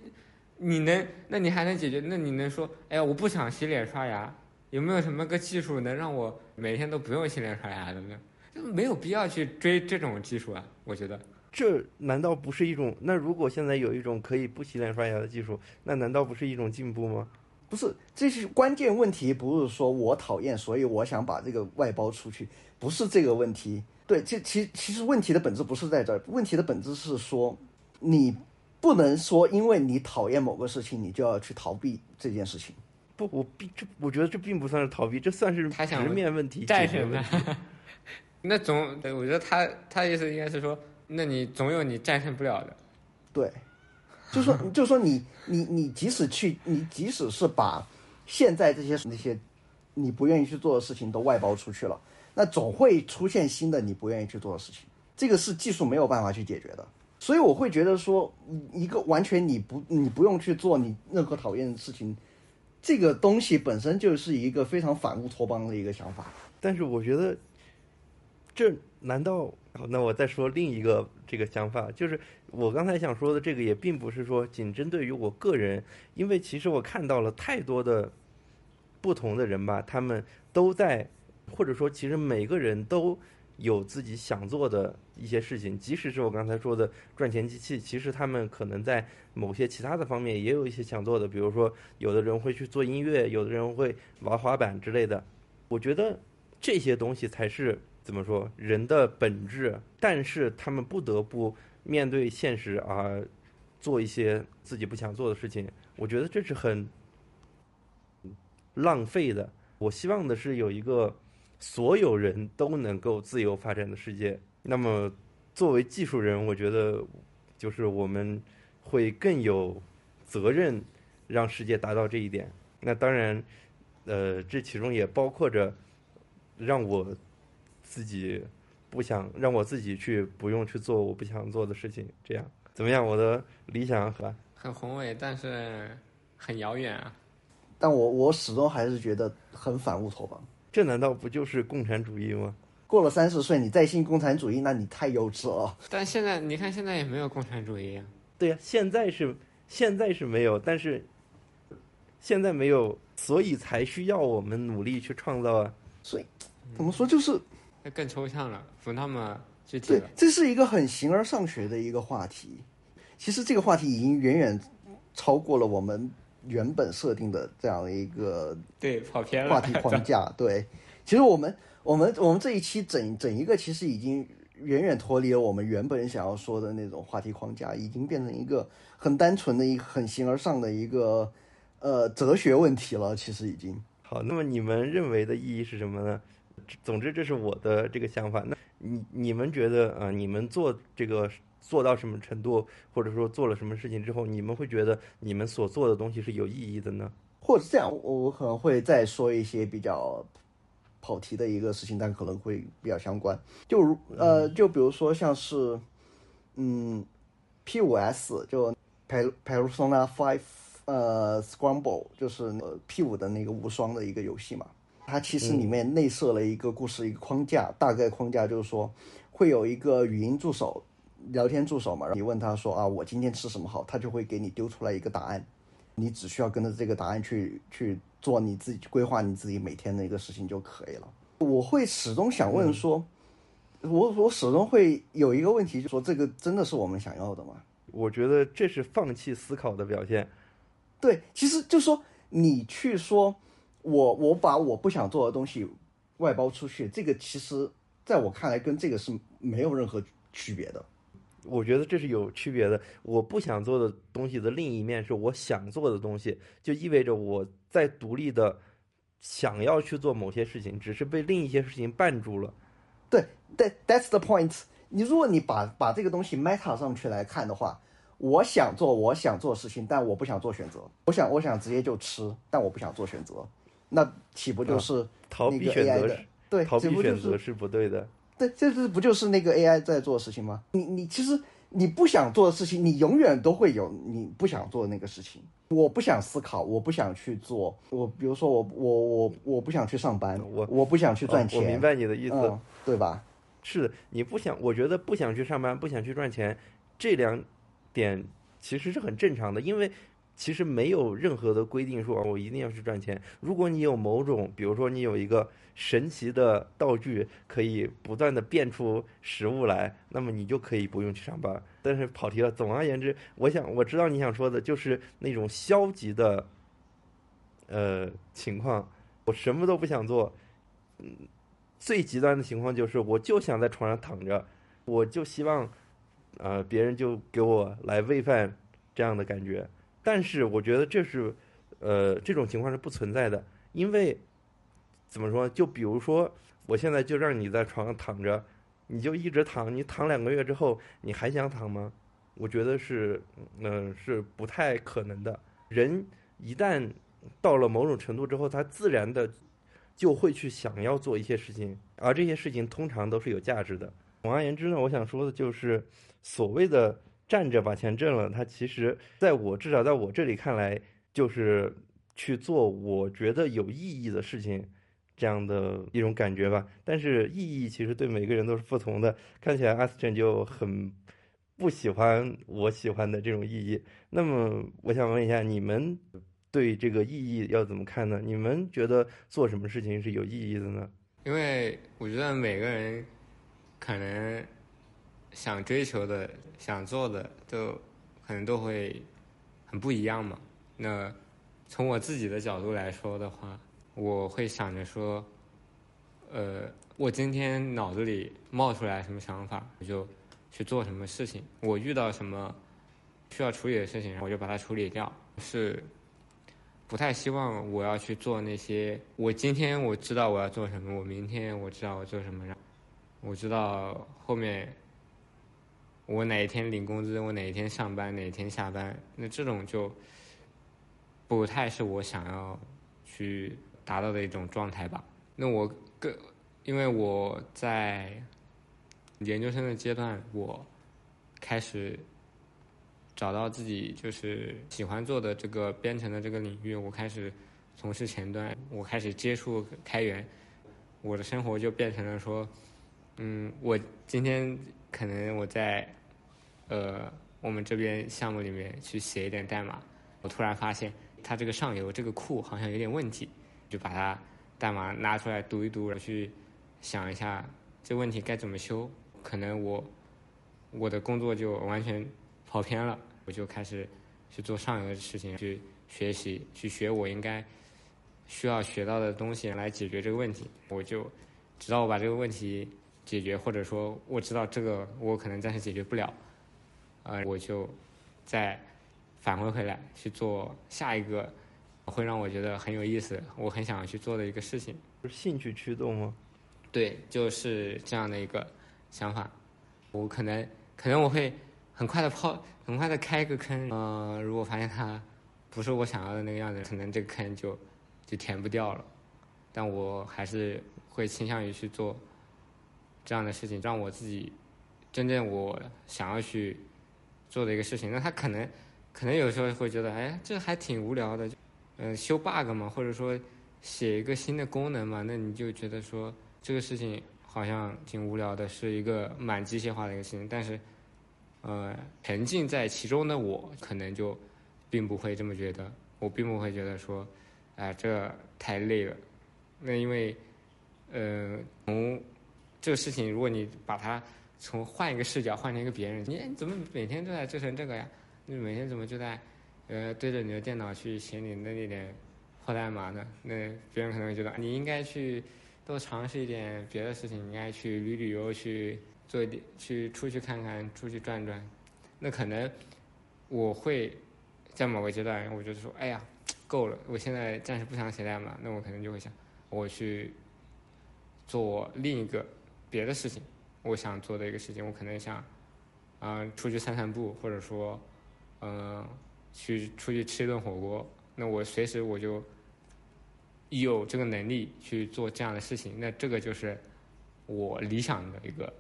B: 你能，那你还能解决？那你能说，哎呀，我不想洗脸刷牙，有没有什么个技术能让我每天都不用洗脸刷牙的呢？没有必要去追这种技术啊，我觉得。
A: 这难道不是一种？那如果现在有一种可以不洗脸刷牙的技术，那难道不是一种进步吗？
C: 不是，这些关键问题，不是说我讨厌，所以我想把这个外包出去。不是这个问题，对，这其其实问题的本质不是在这儿，问题的本质是说，你不能说因为你讨厌某个事情，你就要去逃避这件事情。
A: 不，我并这，我觉得这并不算是逃避，这算是直面问题、
B: 战
A: 胜
B: 问题。那总，我觉得他他意思应该是说，那你总有你战胜不了的。
C: 对，就说就说你你你即使去，你即使是把现在这些那些你不愿意去做的事情都外包出去了。那总会出现新的你不愿意去做的事情，这个是技术没有办法去解决的。所以我会觉得说，一个完全你不你不用去做你任何讨厌的事情，这个东西本身就是一个非常反乌托邦的一个想法。
A: 但是我觉得，这难道？好那我再说另一个这个想法，就是我刚才想说的这个也并不是说仅针对于我个人，因为其实我看到了太多的不同的人吧，他们都在。或者说，其实每个人都有自己想做的一些事情，即使是我刚才说的赚钱机器，其实他们可能在某些其他的方面也有一些想做的。比如说，有的人会去做音乐，有的人会玩滑板之类的。我觉得这些东西才是怎么说人的本质，但是他们不得不面对现实而做一些自己不想做的事情。我觉得这是很浪费的。我希望的是有一个。所有人都能够自由发展的世界。那么，作为技术人，我觉得就是我们会更有责任让世界达到这一点。那当然，呃，这其中也包括着让我自己不想让我自己去不用去做我不想做的事情。这样怎么样？我的理想很
B: 很宏伟，但是很遥远啊。
C: 但我我始终还是觉得很反乌托邦。
A: 这难道不就是共产主义吗？
C: 过了三十岁，你再信共产主义，那你太幼稚了。
B: 但现在你看，现在也没有共产主义啊。
A: 对呀，现在是现在是没有，但是现在没有，所以才需要我们努力去创造啊。
C: 所以怎么说，就是
B: 那更抽象了，不那么具体
C: 了。对，这是一个很形而上学的一个话题。其实这个话题已经远远超过了我们。原本设定的这样的一个
B: 对跑偏
C: 了话题框架，对，其实我们我们我们这一期整整一个其实已经远远脱离了我们原本想要说的那种话题框架，已经变成一个很单纯的一个很形而上的一个呃哲学问题了。其实已经
A: 好，那么你们认为的意义是什么呢？总之，这是我的这个想法。那你你们觉得啊，你们做这个？做到什么程度，或者说做了什么事情之后，你们会觉得你们所做的东西是有意义的呢？
C: 或者这样，我我可能会再说一些比较跑题的一个事情，但可能会比较相关。就如呃，就比如说像是嗯 P 五 S 就 Pe Persona Five 呃 Scramble 就是呃 P 五的那个无双的一个游戏嘛，它其实里面内设了一个故事一个框架，大概框架就是说会有一个语音助手。聊天助手嘛，你问他说啊，我今天吃什么好，他就会给你丢出来一个答案，你只需要跟着这个答案去去做你自己规划你自己每天的一个事情就可以了。我会始终想问说，我我始终会有一个问题，就说这个真的是我们想要的吗？
A: 我觉得这是放弃思考的表现。
C: 对，其实就说你去说，我我把我不想做的东西外包出去，这个其实在我看来跟这个是没有任何区别的。
A: 我觉得这是有区别的。我不想做的东西的另一面是我想做的东西，就意味着我在独立的想要去做某些事情，只是被另一些事情绊住了。
C: 对，对，That's the point。你如果你把把这个东西 meta 上去来看的话，我想做我想做的事情，但我不想做选择。我想我想直接就吃，但我不想做选择，那岂不就是
A: 逃避选择？
C: 对，
A: 逃避选择
C: 是
A: 不对的。
C: 对，这是不就是那个 AI 在做的事情吗？你你其实你不想做的事情，你永远都会有你不想做的那个事情。我不想思考，我不想去做。我比如说我我我我不想去上班，
A: 我
C: 我不想去赚钱。
A: 我明白你的意思，
C: 对吧？
A: 是的，你不想，我觉得不想去上班，不想去赚钱，这两点其实是很正常的，因为。其实没有任何的规定说我一定要去赚钱。如果你有某种，比如说你有一个神奇的道具，可以不断的变出食物来，那么你就可以不用去上班。但是跑题了。总而言之，我想我知道你想说的就是那种消极的，呃情况。我什么都不想做，嗯，最极端的情况就是我就想在床上躺着，我就希望，呃，别人就给我来喂饭这样的感觉。但是我觉得这是，呃，这种情况是不存在的，因为怎么说？就比如说，我现在就让你在床上躺着，你就一直躺，你躺两个月之后，你还想躺吗？我觉得是，嗯，是不太可能的。人一旦到了某种程度之后，他自然的就会去想要做一些事情，而这些事情通常都是有价值的。总而言之呢，我想说的就是所谓的。站着把钱挣了，他其实在我至少在我这里看来，就是去做我觉得有意义的事情，这样的一种感觉吧。但是意义其实对每个人都是不同的。看起来阿斯顿就很不喜欢我喜欢的这种意义。那么我想问一下，你们对这个意义要怎么看呢？你们觉得做什么事情是有意义的呢？
B: 因为我觉得每个人可能。想追求的、想做的，都可能都会很不一样嘛。那从我自己的角度来说的话，我会想着说，呃，我今天脑子里冒出来什么想法，我就去做什么事情。我遇到什么需要处理的事情，我就把它处理掉。是不太希望我要去做那些。我今天我知道我要做什么，我明天我知道我做什么，我知道后面。我哪一天领工资，我哪一天上班，哪一天下班，那这种就不太是我想要去达到的一种状态吧。那我更，因为我在研究生的阶段，我开始找到自己就是喜欢做的这个编程的这个领域，我开始从事前端，我开始接触开源，我的生活就变成了说，嗯，我今天。可能我在，呃，我们这边项目里面去写一点代码，我突然发现它这个上游这个库好像有点问题，就把它代码拿出来读一读，然后去想一下这问题该怎么修。可能我我的工作就完全跑偏了，我就开始去做上游的事情，去学习，去学我应该需要学到的东西来解决这个问题。我就直到我把这个问题。解决，或者说我知道这个我可能暂时解决不了，呃，我就再返回回来去做下一个会让我觉得很有意思、我很想要去做的一个事情。
A: 是兴趣驱动吗？
B: 对，就是这样的一个想法。我可能可能我会很快的抛，很快的开一个坑，呃，如果发现它不是我想要的那个样子，可能这个坑就就填不掉了。但我还是会倾向于去做这样的事情，让我自己真正我想要去做的一个事情。那他可能可能有时候会觉得，哎，这还挺无聊的，嗯，修 bug 嘛，或者说写一个新的功能嘛，那你就觉得说这个事情好像挺无聊的，是一个蛮机械化的一个事情。但是，呃，沉浸在其中的我，可能就并不会这么觉得，我并不会觉得说，哎，这太累了。那因为，呃，从这个事情，如果你把它从换一个视角换成一个别人，你怎么每天都在折腾这个呀？你每天怎么就在呃对着你的电脑去写你的那点破代码呢？那别人可能会觉得你应该去多尝试一点别的事情，应该去旅旅游，去做一点，去出去看看，出去转转。那可能我会在某个阶段，我就说，哎呀，够了，我现在暂时不想写代码，那我可能就会想。我去做另一个别的事情，我想做的一个事情，我可能想，嗯，出去散散步，或者说，嗯，去出去吃一顿火锅。那我随时我就有这个能力去做这样的事情。那这个就是我理想的一个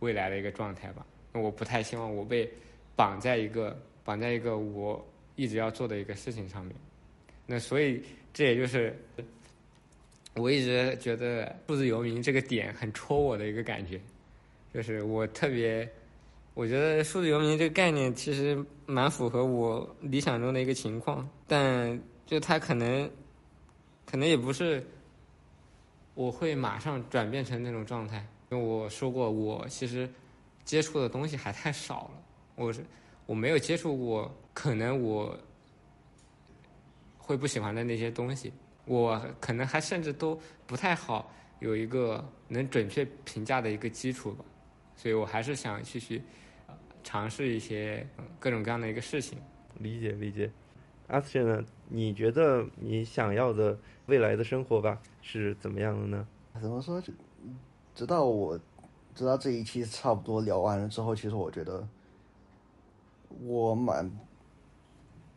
B: 未来的一个状态吧。那我不太希望我被绑在一个绑在一个我一直要做的一个事情上面。那所以这也就是。我一直觉得数字游民这个点很戳我的一个感觉，就是我特别，我觉得数字游民这个概念其实蛮符合我理想中的一个情况，但就它可能，可能也不是，我会马上转变成那种状态，因为我说过我其实接触的东西还太少了，我是我没有接触过，可能我会不喜欢的那些东西。我可能还甚至都不太好有一个能准确评价的一个基础吧，所以我还是想继续尝试一些各种各样的一个事情。
A: 理解理解，阿斯呢？你觉得你想要的未来的生活吧是怎么样的呢？
C: 怎么说？直到我直到这一期差不多聊完了之后，其实我觉得我蛮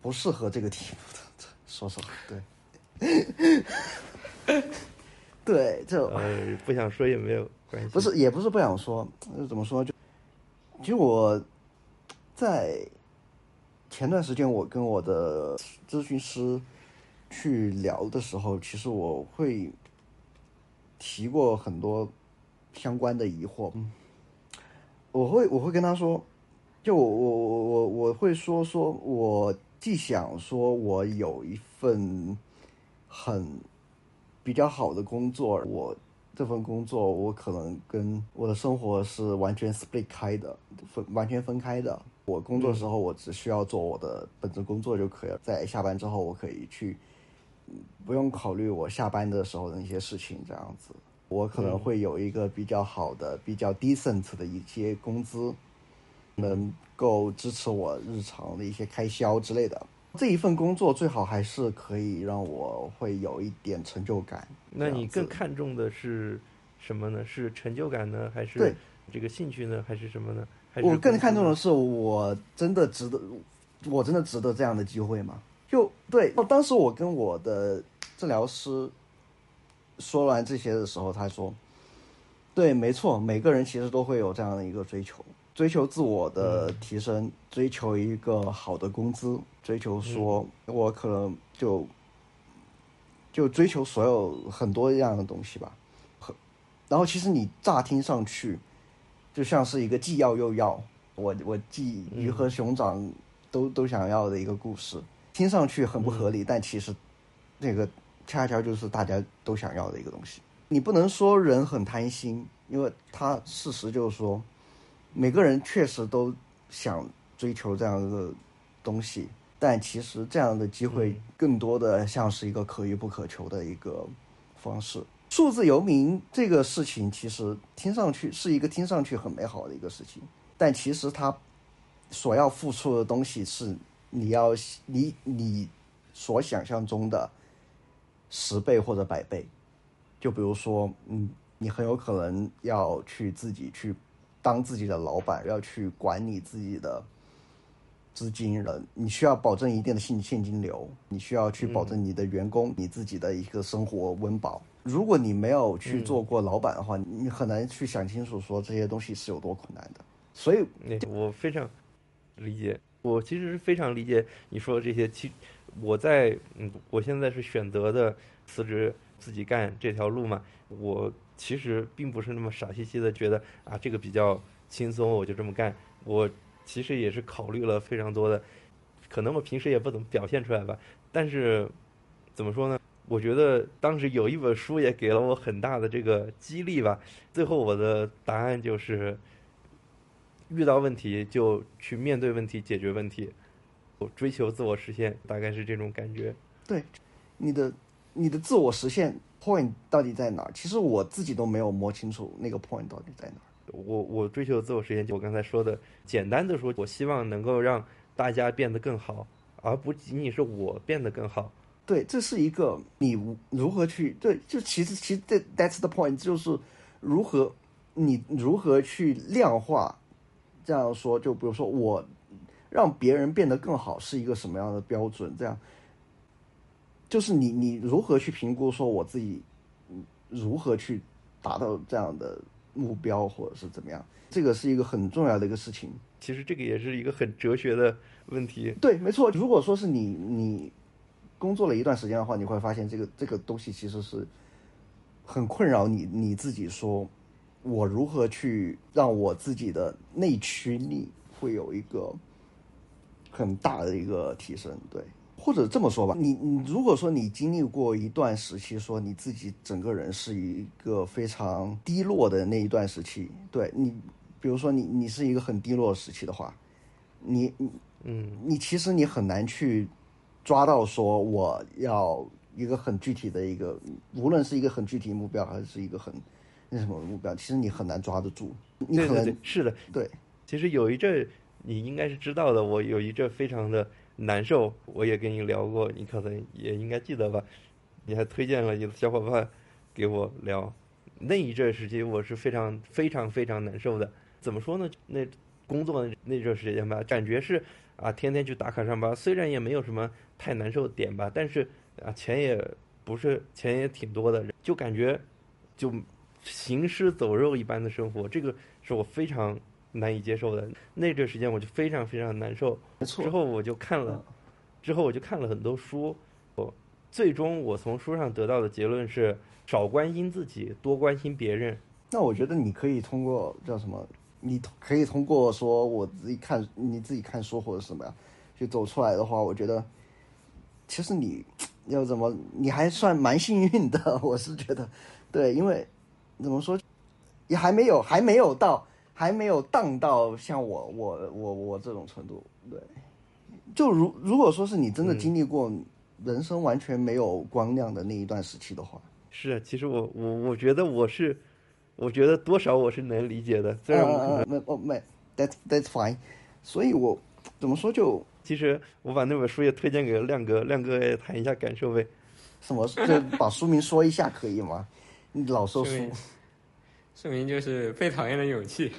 C: 不适合这个题目的，说实话，对。对，就
A: 呃，不想说也没有关系。
C: 不是，也不是不想说，怎么说？就其实我在前段时间，我跟我的咨询师去聊的时候，其实我会提过很多相关的疑惑。我会，我会跟他说，就我我我我我会说说，我既想说我有一份。很比较好的工作，我这份工作我可能跟我的生活是完全 split 开的，分完全分开的。我工作时候我只需要做我的本职工作就可以了，在下班之后我可以去，不用考虑我下班的时候的那些事情。这样子，我可能会有一个比较好的、比较 decent 的一些工资，能够支持我日常的一些开销之类的。这一份工作最好还是可以让我会有一点成就感。
A: 那你更看重的是什么呢？是成就感呢，还是这个兴趣呢，还是什么呢？
C: 我更看重的是，我真的值得，我真的值得这样的机会吗？就对，当时我跟我的治疗师说完这些的时候，他说：“对，没错，每个人其实都会有这样的一个追求。”追求自我的提升，追求一个好的工资，追求说，我可能就就追求所有很多样的东西吧。然后，其实你乍听上去就像是一个既要又要，我我既鱼和熊掌都都想要的一个故事，听上去很不合理，但其实那个恰恰就是大家都想要的一个东西。你不能说人很贪心，因为他事实就是说。每个人确实都想追求这样的东西，但其实这样的机会更多的像是一个可遇不可求的一个方式。数字游民这个事情，其实听上去是一个听上去很美好的一个事情，但其实它所要付出的东西是你要你你所想象中的十倍或者百倍。就比如说，嗯，你很有可能要去自己去。当自己的老板，要去管理自己的资金了，你需要保证一定的现现金流，你需要去保证你的员工、你自己的一个生活温饱。如果你没有去做过老板的话，你很难去想清楚说这些东西是有多困难的。所以，
A: 我非常理解，我其实是非常理解你说的这些。其我在嗯，我现在是选择的辞职自己干这条路嘛。我其实并不是那么傻兮兮的觉得啊，这个比较轻松，我就这么干。我其实也是考虑了非常多的，可能我平时也不怎么表现出来吧。但是怎么说呢？我觉得当时有一本书也给了我很大的这个激励吧。最后我的答案就是。遇到问题就去面对问题，解决问题，我追求自我实现，大概是这种感觉。
C: 对，你的你的自我实现 point 到底在哪儿？其实我自己都没有摸清楚那个 point 到底在哪儿。
A: 我我追求自我实现，就我刚才说的，简单的说，我希望能够让大家变得更好，而不仅仅是我变得更好。
C: 对，这是一个你如何去对，就其实其实这 that's the point，就是如何你如何去量化。这样说，就比如说我让别人变得更好是一个什么样的标准？这样就是你你如何去评估说我自己如何去达到这样的目标，或者是怎么样？这个是一个很重要的一个事情。
A: 其实这个也是一个很哲学的问题。
C: 对，没错。如果说是你你工作了一段时间的话，你会发现这个这个东西其实是很困扰你你自己说。我如何去让我自己的内驱力会有一个很大的一个提升？对，或者这么说吧，你你如果说你经历过一段时期，说你自己整个人是一个非常低落的那一段时期，对你，比如说你你是一个很低落时期的话，你
A: 嗯，
C: 你其实你很难去抓到说我要一个很具体的一个，无论是一个很具体目标，还是一个很。那什么目标？其实你很难抓得住。
A: 对对对，是的，
C: 对。
A: 其实有一阵你应该是知道的，我有一阵非常的难受，我也跟你聊过，你可能也应该记得吧？你还推荐了一个小伙伴给我聊。那一阵时期，我是非常非常非常难受的。怎么说呢？那工作那阵时间吧，感觉是啊，天天去打卡上班，虽然也没有什么太难受点吧，但是啊，钱也不是钱也挺多的，就感觉就。行尸走肉一般的生活，这个是我非常难以接受的。那段时间我就非常非常难受。
C: 没错。
A: 之后我就看了，之后我就看了很多书。我最终我从书上得到的结论是：少关心自己，多关心别人。
C: 那我觉得你可以通过叫什么？你可以通过说我自己看你自己看书或者什么呀，就走出来的话，我觉得其实你要怎么，你还算蛮幸运的。我是觉得，对，因为。怎么说，也还没有，还没有到，还没有荡到像我我我我这种程度。对，就如如果说是你真的经历过人生完全没有光亮的那一段时期的话，
A: 是，其实我我我觉得我是，我觉得多少我是能理解的。虽然我
C: 没哦没，that's that's fine。所以我怎么说就，
A: 其实我把那本书也推荐给了亮哥，亮哥也谈一下感受呗。
C: 什么？就把书名说一下可以吗？老说书，
B: 书名就是《被讨厌的勇气》。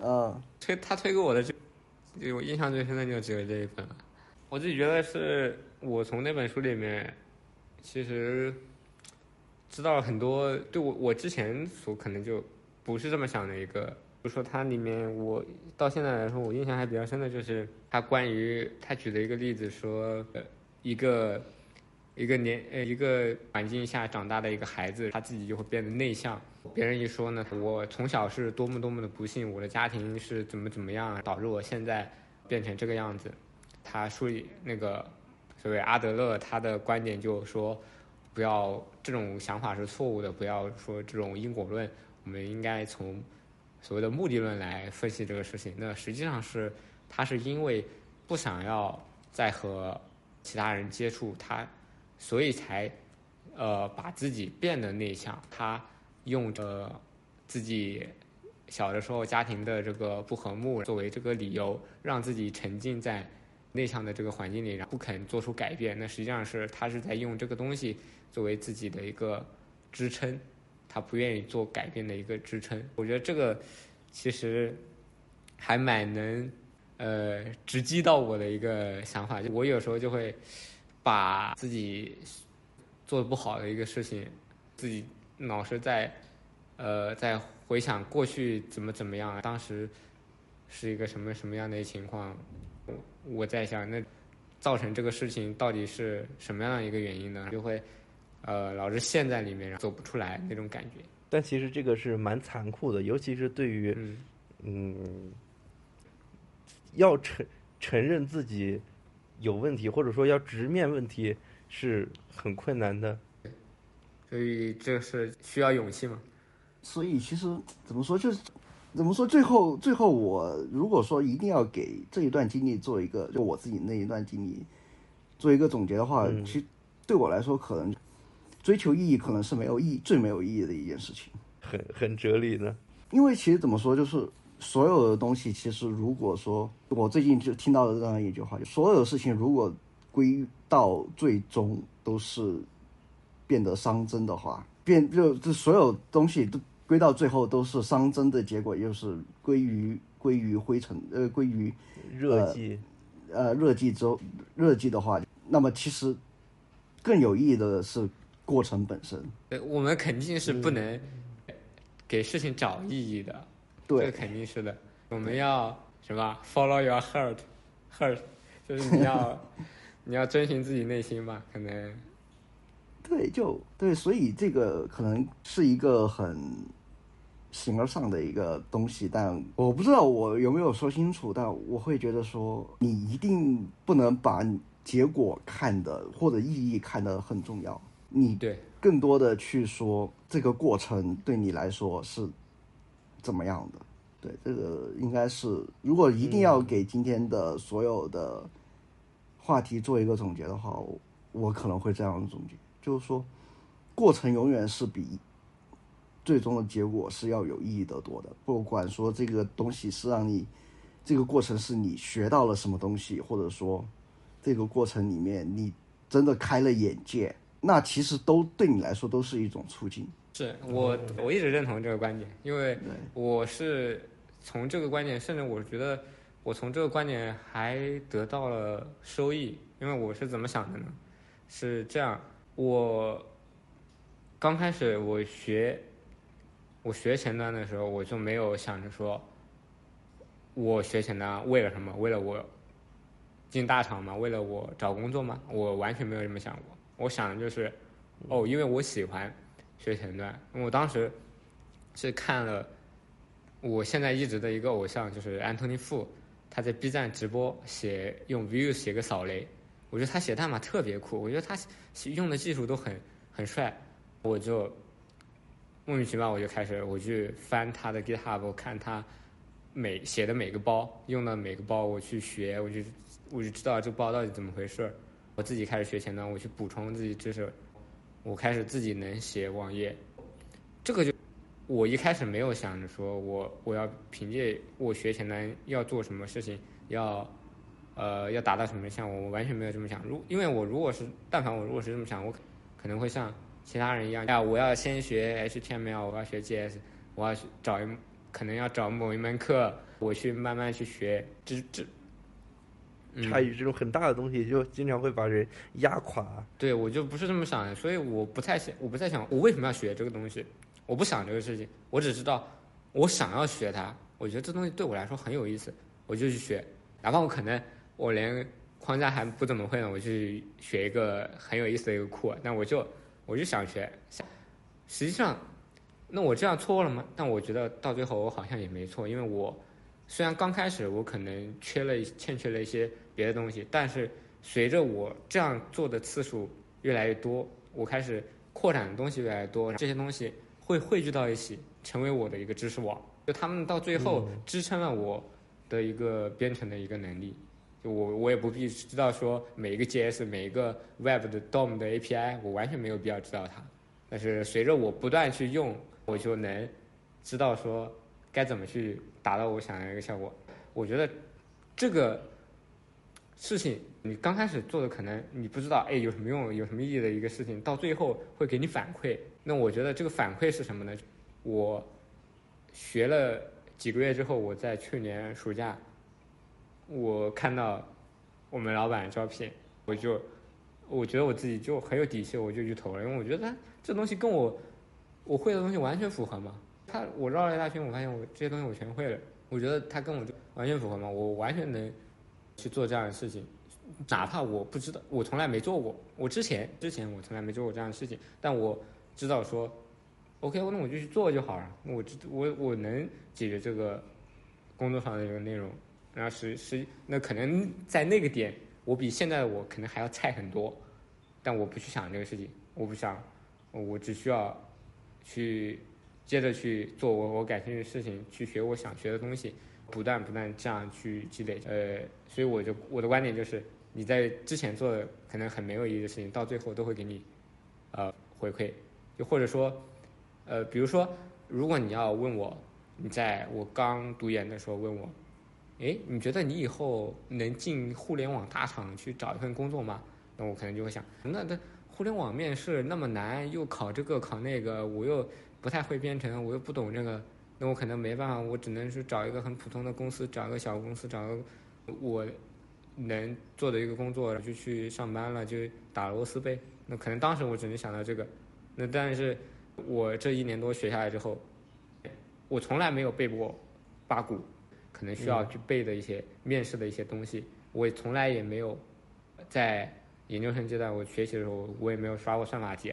C: 嗯，
B: 推他推给我的就，我印象最深的就只有这一本了。我自己觉得是我从那本书里面，其实知道了很多，对我我之前所可能就不是这么想的一个。比如说它里面，我到现在来说，我印象还比较深的就是他关于他举的一个例子，说呃一个。一个年呃一个环境下长大的一个孩子，他自己就会变得内向。别人一说呢，我从小是多么多么的不幸，我的家庭是怎么怎么样，导致我现在变成这个样子。他说那个所谓阿德勒，他的观点就说，不要这种想法是错误的，不要说这种因果论，我们应该从所谓的目的论来分析这个事情。那实际上是他是因为不想要再和其他人接触，他。所以才，呃，把自己变得内向。他用着自己小的时候家庭的这个不和睦作为这个理由，让自己沉浸在内向的这个环境里，然后不肯做出改变。那实际上是他是在用这个东西作为自己的一个支撑，他不愿意做改变的一个支撑。我觉得这个其实还蛮能呃直击到我的一个想法。就我有时候就会把自己做的不好的一个事情，自己老是在呃在回想过去怎么怎么样，当时是一个什么什么样的情况，我我在想那造成这个事情到底是什么样的一个原因呢？就会呃老是陷在里面，走不出来那种感觉。
A: 但其实这个是蛮残酷的，尤其是对于
B: 嗯
A: 嗯，要承承认自己有问题，或者说要直面问题，是很困难的。
B: 所以这是需要勇气吗？
C: 所以其实怎么说，就是怎么说，最后最后我如果说一定要给这一段经历做一个，就我自己那一段经历做一个总结的话，
A: 嗯
C: 其实对我来说，可能追求意义可能是没有意义最没有意义的一件事情。
A: 很很哲理呢，
C: 因为其实怎么说，就是所有的东西，其实如果说我最近就听到的这样一句话，就所有的事情如果归到最终都是变得熵增的话，变就这所有东西都归到最后都是熵增的结果，又是归于归于灰尘，呃，归于
A: 热寂，
C: 呃热寂之后热寂的话，那么其实更有意义的是过程本身。
B: 呃我们肯定是不能给事情找意义的，这
C: 对
B: 这肯定是的。我们要什么？Follow your heart，heart，就是你要 你要遵循自己内心吧，可能
C: 对，就对，所以这个可能是一个很形而上的一个东西，但我不知道我有没有说清楚，但我会觉得说，你一定不能把结果看的或者意义看得很重要，你
B: 对。
C: 更多的去说这个过程对你来说是怎么样的。对，这个应该是，如果一定要给今天的所有的话题做一个总结的话，我我可能会这样总结，就是说，过程永远是比最终的结果是要有意义的多的。不管说这个东西是让你，这个过程是你学到了什么东西，或者说这个过程里面你真的开了眼界，那其实都对你来说都是一种促进。
B: 是我我一直认同这个观点，因为我是从这个观点，甚至我觉得我从这个观点还得到了收益。因为我是怎么想的呢？是这样，我刚开始我学我学前端的时候，我就没有想着说，我学前端为了什么？为了我进大厂吗？为了我找工作吗？我完全没有这么想过。我想的就是，哦，因为我喜欢学前端。我当时是看了我现在一直的一个偶像，就是安东尼·富，他在 B 站直播写用 Vue 写个扫雷，我觉得他写代码特别酷，我觉得他用的技术都很很帅，我就莫名其妙我就开始我去翻他的 GitHub，我看他每写的每个包用的每个包，我去学，我就我就知道这包到底怎么回事。我自己开始学前端，我去补充自己知识，我开始自己能写网页，这个就我一开始没有想着说我我要凭借我学前端要做什么事情，要呃要达到什么项目，我完全没有这么想。如因为我如果是但凡我如果是这么想，我可可能会像其他人一样，呀，我要先学 HTML，我要学 JS，我要去找一可能要找某一门课，我去慢慢去学，这这。嗯
A: 差异这种很大的东西，就经常会把人压垮。
B: 对我就不是这么想的，所以我不太想，我不太想，我为什么要学这个东西？我不想这个事情，我只知道我想要学它，我觉得这东西对我来说很有意思，我就去学。哪怕我可能我连框架还不怎么会呢，我去学一个很有意思的一个库，但我就我就想学。实际上，那我这样错了吗？但我觉得到最后我好像也没错，因为我虽然刚开始我可能缺了欠缺了一些别的东西，但是随着我这样做的次数越来越多，我开始扩展的东西越来越多，这些东西会汇聚到一起，成为我的一个知识网。就他们到最后支撑了我的一个编程的一个能力。就我我也不必知道说每一个 JS 每一个 Web 的 DOM 的 API，我完全没有必要知道它。但是随着我不断去用，我就能知道说该怎么去达到我想要一个效果。我觉得这个事情你刚开始做的可能你不知道，哎，有什么用、有什么意义的一个事情，到最后会给你反馈。那我觉得这个反馈是什么呢？我学了几个月之后，我在去年暑假我看到我们老板招聘，我就我觉得我自己就很有底气，我就去投了，因为我觉得这东西跟我我会的东西完全符合嘛。他我绕了一大圈，我发现我这些东西我全会了，我觉得他跟我就完全符合嘛，我完全能去做这样的事情，哪怕我不知道，我从来没做过，我之前之前我从来没做过这样的事情，但我知道说，OK，那我就去做就好了，我我我能解决这个工作上的这个内容。然后实实那可能在那个点，我比现在的我可能还要菜很多，但我不去想这个事情，我不想，我只需要去接着去做我我感兴趣的事情，去学我想学的东西，不断不断这样去积累。呃，所以我就我的观点就是，你在之前做的可能很没有意义的事情，到最后都会给你呃回馈。就或者说，呃，比如说，如果你要问我，你在我刚读研的时候问我。哎，你觉得你以后能进互联网大厂去找一份工作吗？那我可能就会想，那那互联网面试那么难，又考这个考那个，我又不太会编程，我又不懂这个，那我可能没办法，我只能是找一个很普通的公司，找一个小公司，找个我能做的一个工作，就去上班了，就打螺丝呗。那可能当时我只能想到这个，那但是我这一年多学下来之后，我从来没有背过八股。可能需要去背的一些面试的一些东西，我从来也没有在研究生阶段我学习的时候，我也没有刷过算法题。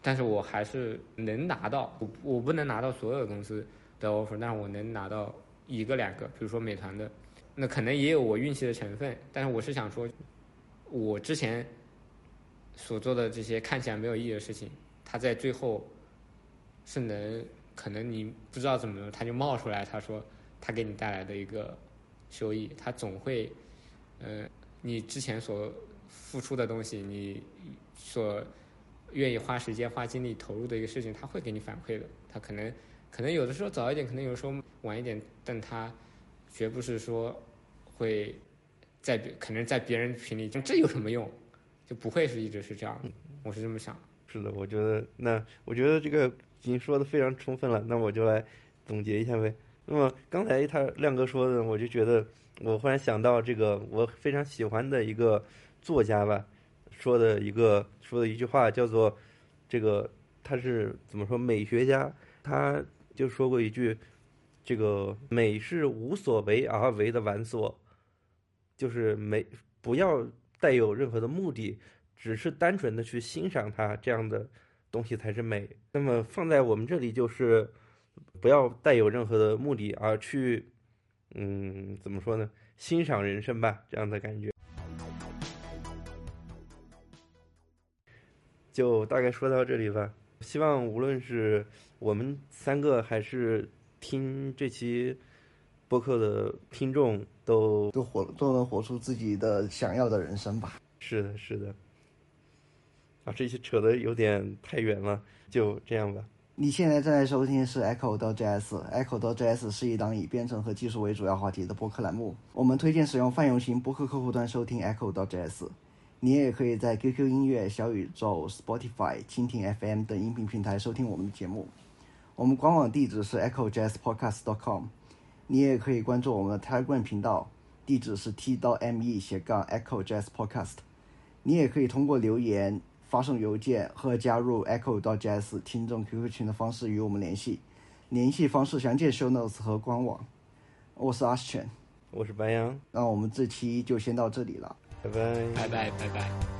B: 但是我还是能拿到，我我不能拿到所有的公司的 offer，但是我能拿到一个两个，比如说美团的，那可能也有我运气的成分。但是我是想说，我之前所做的这些看起来没有意义的事情，它在最后是能。可能你不知道怎么，他就冒出来，他说他给你带来的一个收益，他总会，呃，你之前所付出的东西，你所愿意花时间、花精力投入的一个事情，他会给你反馈的。他可能可能有的时候早一点，可能有时候晚一点，但他绝不是说会在可能在别人群里，这有什么用？就不会是一直是这样。我是这么想。
A: 是的，我觉得那我觉得这个。已经说的非常充分了，那我就来总结一下呗。那么刚才他亮哥说的，我就觉得我忽然想到这个我非常喜欢的一个作家吧，说的一个说的一句话叫做这个他是怎么说美学家，他就说过一句，这个美是无所为而为的玩所，就是美不要带有任何的目的，只是单纯的去欣赏它这样的。东西才是美。那么放在我们这里，就是不要带有任何的目的而去，嗯，怎么说呢？欣赏人生吧，这样的感觉。就大概说到这里吧。希望无论是我们三个，还是听这期播客的听众，都
C: 都活都能活出自己的想要的人生吧。
A: 是的，是的。啊，这些扯得有点太远了，就这样吧。
C: 你现在正在收听是 Echo 到 JS，Echo 到 JS 是一档以编程和技术为主要话题的播客栏目。我们推荐使用泛用型播客客户端收听 Echo 到 JS。你也可以在 QQ 音乐、小宇宙、Spotify、蜻蜓 FM 等音频平台收听我们的节目。我们官网地址是 EchoJazzPodcast.com。你也可以关注我们的 Telegram 频道，地址是 T 到 ME 斜杠 EchoJazzPodcast。你也可以通过留言。发送邮件和加入 Echo 到 Jazz 听众 QQ 群的方式与我们联系，联系方式详见 Show Notes 和官网。我是阿全，
A: 我是白羊，
C: 那我们这期就先到这里了，
A: 拜拜，
B: 拜拜，拜拜。